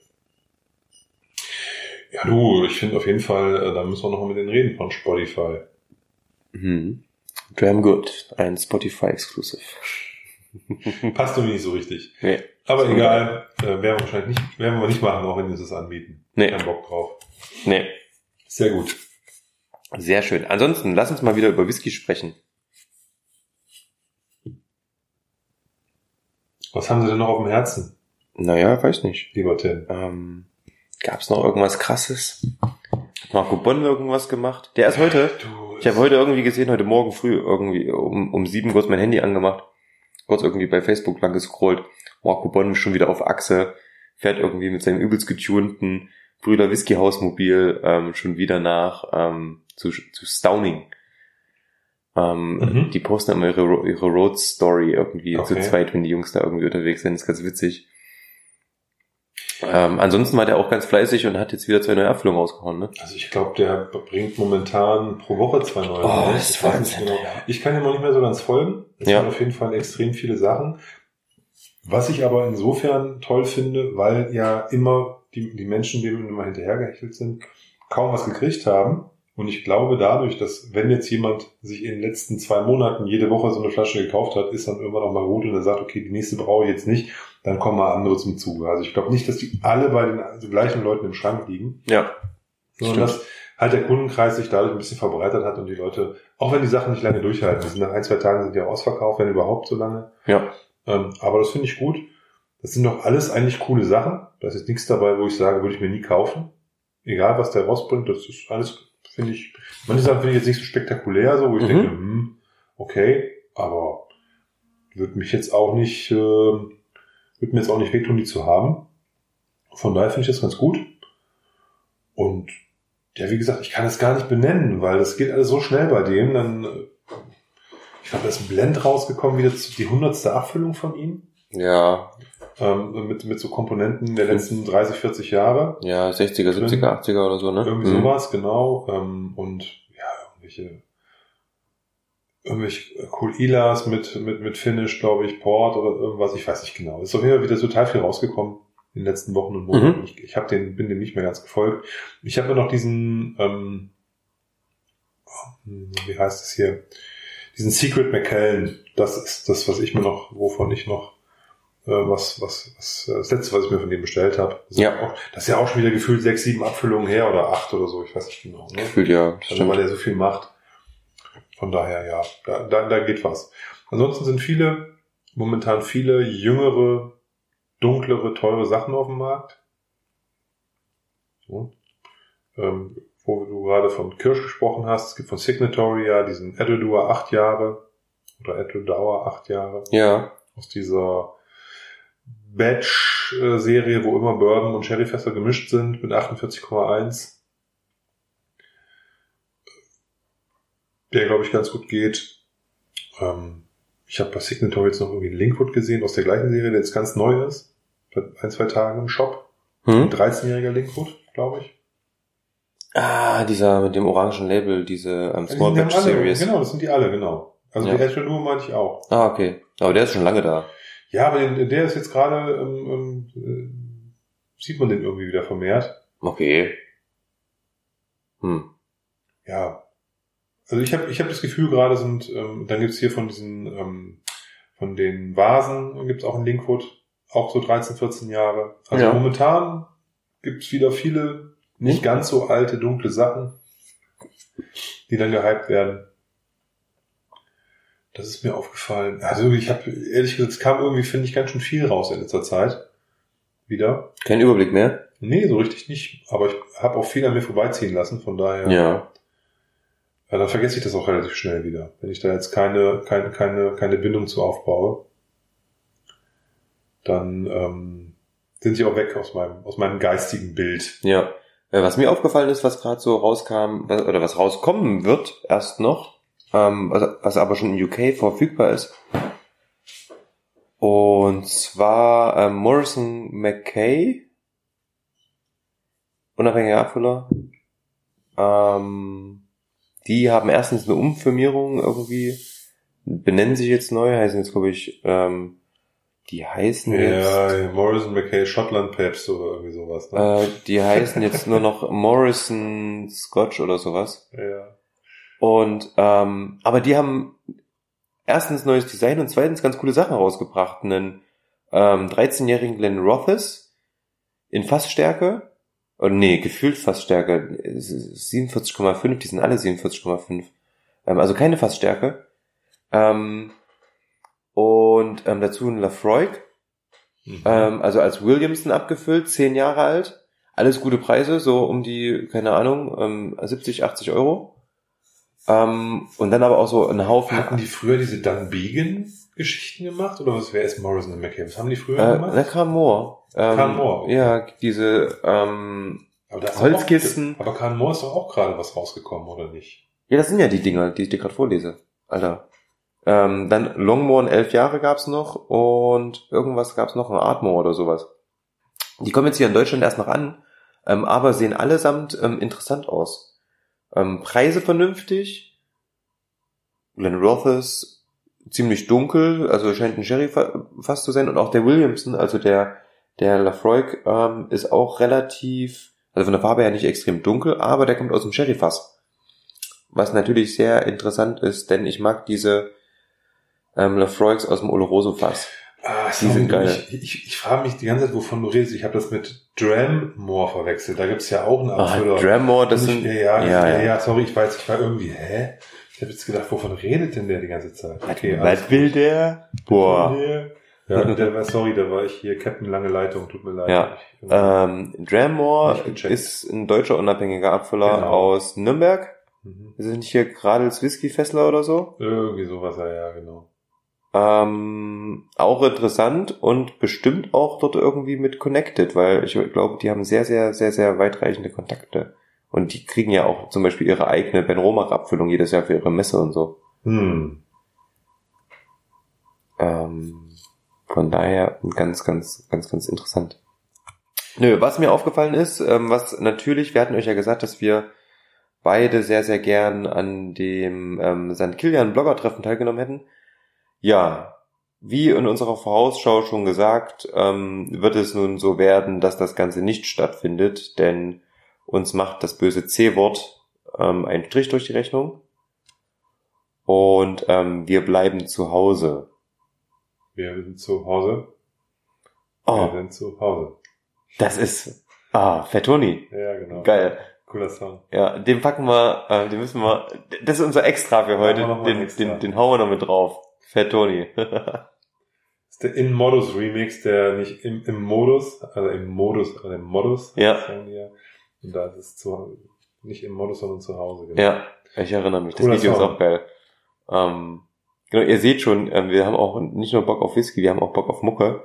Ja, du, ich finde auf jeden Fall, äh, da müssen wir noch mal mit denen reden von Spotify. Mhm. Dram Good, ein Spotify Exclusive. Passt irgendwie nicht so richtig. Nee. Aber egal, äh, werden wir wahrscheinlich nicht, werden wir nicht machen, auch wenn wir das anbieten. Nee. Kein Bock drauf. Nee. Sehr gut. Sehr schön. Ansonsten, lass uns mal wieder über Whisky sprechen. Was haben Sie denn noch auf dem Herzen, Naja, weiß nicht. lieber Tim? Ähm, Gab es noch irgendwas krasses? Hat Marco Bonn irgendwas gemacht? Der ist heute, Du, ich habe heute irgendwie gesehen, heute Morgen früh, irgendwie um, um sieben kurz mein Handy angemacht, kurz irgendwie bei Facebook lang gescrollt. Marco Bonn ist schon wieder auf Achse, fährt irgendwie mit seinem übelst getunten Brüder Whisky Hausmobil ähm, schon wieder nach ähm, zu, zu Stauning. Ähm, Mhm. Die posten immer ihre, ihre Road Story irgendwie Okay. zu zweit, wenn die Jungs da irgendwie unterwegs sind. Das ist ganz witzig. Ähm, ansonsten war der auch ganz fleißig und hat jetzt wieder zwei neue Abfüllungen rausgehauen, ne? Also ich glaube, der bringt momentan pro Woche zwei neue Oh, raus. das ist Wahnsinn, genau. Ich kann ihm noch nicht mehr so ganz folgen. Es Ja. sind auf jeden Fall extrem viele Sachen. Was ich aber insofern toll finde, weil ja immer die, die Menschen, denen immer hinterhergehechelt sind, kaum was gekriegt haben. Und ich glaube dadurch, dass wenn jetzt jemand sich in den letzten zwei Monaten jede Woche so eine Flasche gekauft hat, ist dann irgendwann auch mal gut und er sagt, okay, die nächste brauche ich jetzt nicht, dann kommen mal andere zum Zuge. Also ich glaube nicht, dass die alle bei den also gleichen Leuten im Schrank liegen Ja. sondern dass halt der Kundenkreis sich dadurch ein bisschen verbreitert hat und die Leute, auch wenn die Sachen nicht lange durchhalten, sind nach ein, zwei Tagen sind die auch ausverkauft, wenn überhaupt so lange. Ja. Ähm, aber das finde ich gut. Das sind doch alles eigentlich coole Sachen. Da ist jetzt nichts dabei, wo ich sage, würde ich mir nie kaufen. Egal, was der rausbringt, das ist alles, finde ich, manche Sachen finde ich jetzt nicht so spektakulär, so, wo ich Mhm. denke, hm, okay, aber würde mich jetzt auch nicht, äh, würde mir jetzt auch nicht wehtun, die zu haben. Von daher finde ich das ganz gut. Und ja, wie gesagt, ich kann es gar nicht benennen, weil das geht alles so schnell bei dem. Dann, äh, ich glaube, da ist ein Blend rausgekommen, wieder die hundertste Abfüllung von ihm. Ja, Ähm, mit, mit so Komponenten der letzten 30, 40 Jahre. ja, 60er, 70er, 80er oder so, ne? Irgendwie Mhm. sowas, genau. Ähm, und ja, irgendwelche, irgendwelche Cool Ilas mit, mit, mit Finish, glaube ich, Port oder irgendwas, ich weiß nicht genau. Ist auf jeden Fall wieder total viel rausgekommen in den letzten Wochen und Monaten. Mhm. Ich, ich hab den, bin dem nicht mehr ganz gefolgt. Ich habe mir noch diesen, ähm, wie heißt es hier, diesen Secret McKellen. Das ist das, was ich mir noch, wovon ich noch was, was, was, äh, das letzte, was ich mir von dem bestellt habe. Das ist Ja. Auch, das ist ja auch schon wieder gefühlt sechs, sieben Abfüllungen her oder acht oder so, ich weiß nicht genau. Ne? Gefühlt, ja, Also weil er so viel macht. Von daher, ja, da, da, da geht was. Ansonsten sind viele, momentan viele jüngere, dunklere, teure Sachen auf dem Markt. So. Ähm, wo du gerade von Kirsch gesprochen hast, es gibt von Signatory ja diesen Edodur 8 Jahre oder Edodur 8 Jahre Ja, aus dieser Batch-Serie, wo immer Bourbon und Sherryfässer gemischt sind mit 48,1. Der, glaube ich, ganz gut geht. Ähm, ich habe bei Signatory jetzt noch irgendwie einen Linkwood gesehen aus der gleichen Serie, der jetzt ganz neu ist. Seit ein, zwei Tagen im Shop. Ein hm? 13-jähriger Linkwood, glaube ich. Ah, dieser mit dem orangen Label, diese ähm, Small Batch Series. Genau, das sind die alle, genau. Also Ja. die Etrelur meinte ich auch. Ah, okay. Aber der ist schon lange da. Ja, aber den, der ist jetzt gerade, ähm, ähm, äh, sieht man den irgendwie wieder vermehrt. Okay. Hm. ja, also ich habe ich hab das Gefühl, gerade sind, ähm, dann gibt's hier von diesen, ähm, von den Vasen gibt's auch einen Linkwood, auch so 13, 14 Jahre. Also Ja. momentan gibt's wieder viele nicht ganz so alte, dunkle Sachen, die dann gehypt werden. Das ist mir aufgefallen. Also ich habe, ehrlich gesagt, es kam irgendwie, finde ich, ganz schön viel raus in letzter Zeit. Wieder. Kein Überblick mehr? Nee, so richtig nicht. Aber ich habe auch viel an mir vorbeiziehen lassen, von daher. Ja. Ja, dann vergesse ich das auch relativ schnell wieder, wenn ich da jetzt keine, keine, keine, keine Bindung zu aufbaue. Dann ähm, sind die auch weg aus meinem, aus meinem geistigen Bild. Ja. Äh, Was mir aufgefallen ist, was gerade so rauskam, oder was rauskommen wird, erst noch, ähm, was, was aber schon in UK verfügbar ist. Und zwar ähm, Morrison McKay, unabhängiger Abfüller. Ähm, die haben erstens eine Umfirmierung irgendwie, benennen sich jetzt neu, heißen jetzt glaube ich, ähm, die heißen jetzt... Ja, Morrison McKay Schottland Papst oder irgendwie sowas. Ne? Äh, die heißen jetzt nur noch Morrison Scotch oder sowas. Ja. Und ähm, aber die haben erstens neues Design und zweitens ganz coole Sachen rausgebracht. Einen ähm, 13-jährigen Glenn Rothes in Fassstärke. Oder nee, gefühlt Fassstärke. 47,5, die sind alle 47,5. Ähm, also keine Fassstärke. Ähm, und ähm, dazu ein Lafroig. Mhm. Ähm, also als Williamson abgefüllt, 10 Jahre alt. Alles gute Preise, so um die, keine Ahnung, ähm, 70, 80 Euro. Ähm, und dann aber auch so ein Haufen. Hatten die früher diese Dan Began Geschichten gemacht? Oder was wäre es Morrison und McCabe? Was haben die früher Äh, gemacht? na, Karl Moore. Ähm, Karl Moore, okay. Ja, diese, ähm, aber ist Holzkisten. Auch, aber Karl Moore ist doch auch gerade was rausgekommen, oder nicht? ja, das sind ja die Dinger, die ich dir gerade vorlese. Alter. Ähm, dann Longmore elf Jahre gab's noch und irgendwas gab's noch, ein Artmore oder sowas. Die kommen jetzt hier in Deutschland erst noch an, ähm, aber sehen allesamt ähm, interessant aus. Ähm, Preise vernünftig. Glenn Rothes ziemlich dunkel, also scheint ein Sherry fa- fast zu sein und auch der Williamson, also der der Lafroig ähm, ist auch relativ, also von der Farbe her nicht extrem dunkel, aber der kommt aus dem Sherry-Fass. Was natürlich sehr interessant ist, denn ich mag diese ähm, Lafroigs aus dem Oloroso-Fass. Ah, Die sind geil. Ich, ich, ich frage mich die ganze Zeit, wovon du redest. Ich habe das mit Dramore verwechselt. Da gibt's ja auch einen Ah, Abfüller. Dramore, das Und sind, ja, ja, ja, ja, ja. sorry, ich weiß, ich war irgendwie, hä? Ich habe jetzt gedacht, wovon redet denn der die ganze Zeit? Okay, was will der? Boah. Ja, der war, sorry, da war ich hier Captain Lange Leitung, tut mir leid. Ja. Ich, Ähm, gecheckt. ist ein deutscher unabhängiger Abfüller Genau. aus Nürnberg. mhm. Wir sind hier Gradels Whisky Fessler oder so. Irgendwie sowas, ja, ja, genau. Ähm, auch interessant und bestimmt auch dort irgendwie mit connected, weil ich glaube, die haben sehr, sehr, sehr, sehr weitreichende Kontakte. Und die kriegen ja auch zum Beispiel ihre eigene Ben Romach Abfüllung jedes Jahr für ihre Messe und so. Hm. Ähm, von daher ganz, ganz, ganz, ganz interessant. Nö, was mir aufgefallen ist, ähm, was natürlich, wir hatten euch ja gesagt, dass wir beide sehr, sehr gern an dem ähm, St. Kilian Blogger-Treffen teilgenommen hätten. Ja, wie in unserer Vorausschau schon gesagt, ähm, wird es nun so werden, dass das Ganze nicht stattfindet, denn uns macht das böse C-Wort ähm, einen Strich durch die Rechnung. Und ähm, wir bleiben zu Hause. Wir sind zu Hause. Oh, Wir sind zu Hause. das ist. Ah, Fettoni. Ja, genau. Geil. Cooler Song. Ja, den packen wir, äh, den müssen wir. Das ist unser Extra für heute. Den, extra. den, den hauen wir noch mit drauf. Fettoni. Das ist der In-Modus Remix, der nicht im, im Modus, also im Modus, also im Modus, Ja. sagen die ja. Und da ist es zu, nicht im Modus, sondern zu Hause. Genau. ja, ich erinnere mich. Das Cooler Video ist auch geil. Ähm, genau, ihr seht schon, ähm, wir haben auch nicht nur Bock auf Whisky, wir haben auch Bock auf Mucke.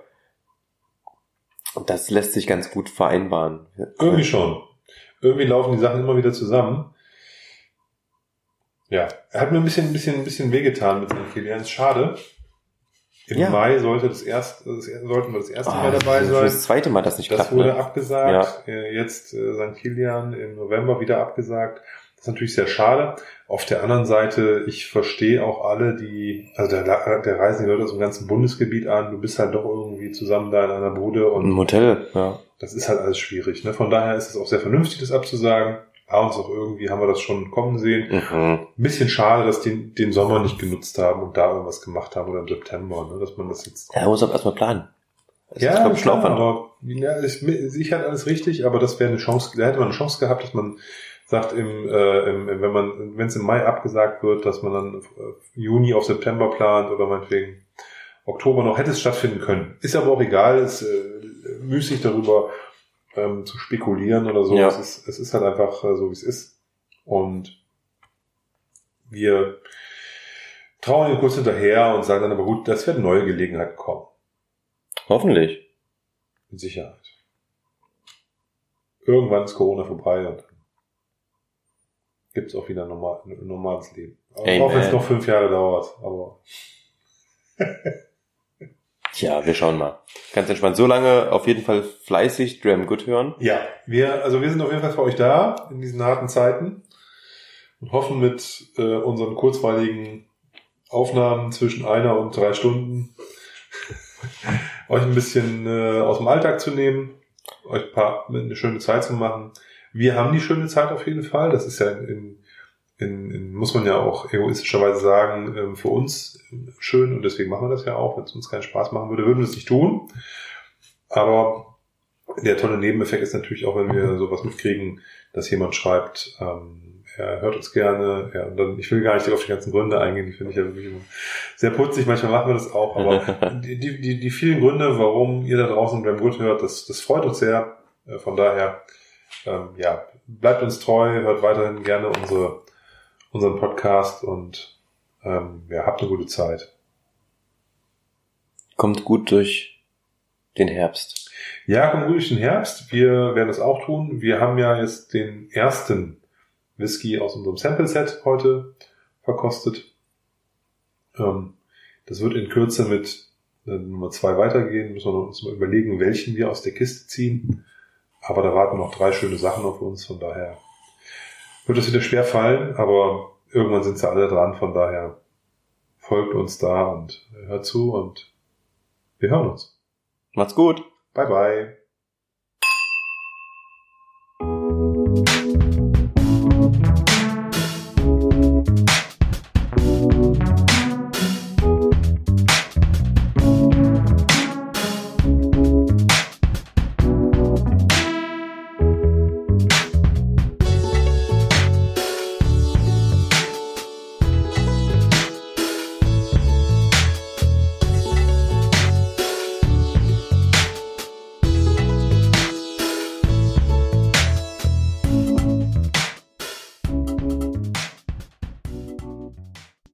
Und das lässt sich ganz gut vereinbaren. Irgendwie schon. Irgendwie laufen die Sachen immer wieder zusammen. Ja, er hat mir ein bisschen, ein bisschen, ein bisschen wehgetan mit St. Kilian. Schade. Im Ja. Mai sollte das erste, das, sollten wir das erste Oh, Mal dabei das ist sein. das zweite Mal, dass nicht Das klappt. wurde Ne? abgesagt. Äh, Jetzt äh, St. Kilian im November wieder abgesagt. Das ist natürlich sehr schade. Auf der anderen Seite, ich verstehe auch alle, die, also da, da reisen die Leute aus dem ganzen Bundesgebiet an. Du bist halt doch irgendwie zusammen da in einer Bude und Ein Hotel, ja. das ist halt alles schwierig. Ne? Von daher ist es auch sehr vernünftig, das abzusagen. Abends auch irgendwie haben wir das schon kommen sehen. Mhm. Ein bisschen schade, dass die den Sommer nicht genutzt haben und da irgendwas gemacht haben oder im September, ne? dass man das jetzt Er muss aber erstmal planen. Das ist, ja, glaub ich, klar, aber ja, ist sicher alles richtig, aber das wäre eine Chance, da hätte man eine Chance gehabt, dass man sagt, im, äh, im, wenn man, wenn es im Mai abgesagt wird, dass man dann äh, Juni auf September plant oder meinetwegen Oktober noch hätte es stattfinden können. Ist aber auch egal, es äh, müßig darüber ähm, zu spekulieren oder so. Ja. Es, ist, es ist halt einfach äh, so, wie es ist. Und wir trauen ihn kurz hinterher und sagen dann aber gut, das werden neue Gelegenheiten kommen. Hoffentlich. Mit Sicherheit. Irgendwann ist Corona vorbei und dann gibt es auch wieder normal, ein normales Leben. Amen. auch wenn es noch fünf Jahre dauert. Aber Tja, wir schauen mal. Ganz entspannt. So lange auf jeden Fall fleißig Dram Good hören. ja, wir, also wir sind auf jeden Fall für euch da in diesen harten Zeiten und hoffen mit äh, unseren kurzweiligen Aufnahmen zwischen einer und drei Stunden euch ein bisschen äh, aus dem Alltag zu nehmen, euch ein paar, eine schöne Zeit zu machen. Wir haben die schöne Zeit auf jeden Fall. Das ist ja in, in, in, muss man ja auch egoistischerweise sagen, ähm, für uns schön und deswegen machen wir das ja auch. Wenn es uns keinen Spaß machen würde, würden wir es nicht tun. Aber der tolle Nebeneffekt ist natürlich auch, wenn wir sowas mitkriegen, dass jemand schreibt, ähm, er hört uns gerne, ja, und dann, ich will gar nicht auf die ganzen Gründe eingehen, die finde ich ja wirklich sehr putzig, manchmal machen wir das auch, aber die, die, die vielen Gründe, warum ihr da draußen Bram Good hört, das, das freut uns sehr. Äh, von daher, ähm, ja, bleibt uns treu, hört weiterhin gerne unsere, unseren Podcast und ähm, ja, habt eine gute Zeit. Kommt gut durch den Herbst. Ja, kommt gut durch den Herbst. Wir werden das auch tun. Wir haben ja jetzt den ersten Whisky aus unserem Sample-Set heute verkostet. Ähm, das wird in Kürze mit äh, Nummer zwei weitergehen. Müssen wir uns mal überlegen, welchen wir aus der Kiste ziehen. Aber da warten noch drei schöne Sachen auf uns. Von daher wird es wieder schwer fallen, aber irgendwann sind sie alle dran. Von daher folgt uns da und hört zu und wir hören uns. Macht's gut. Bye bye.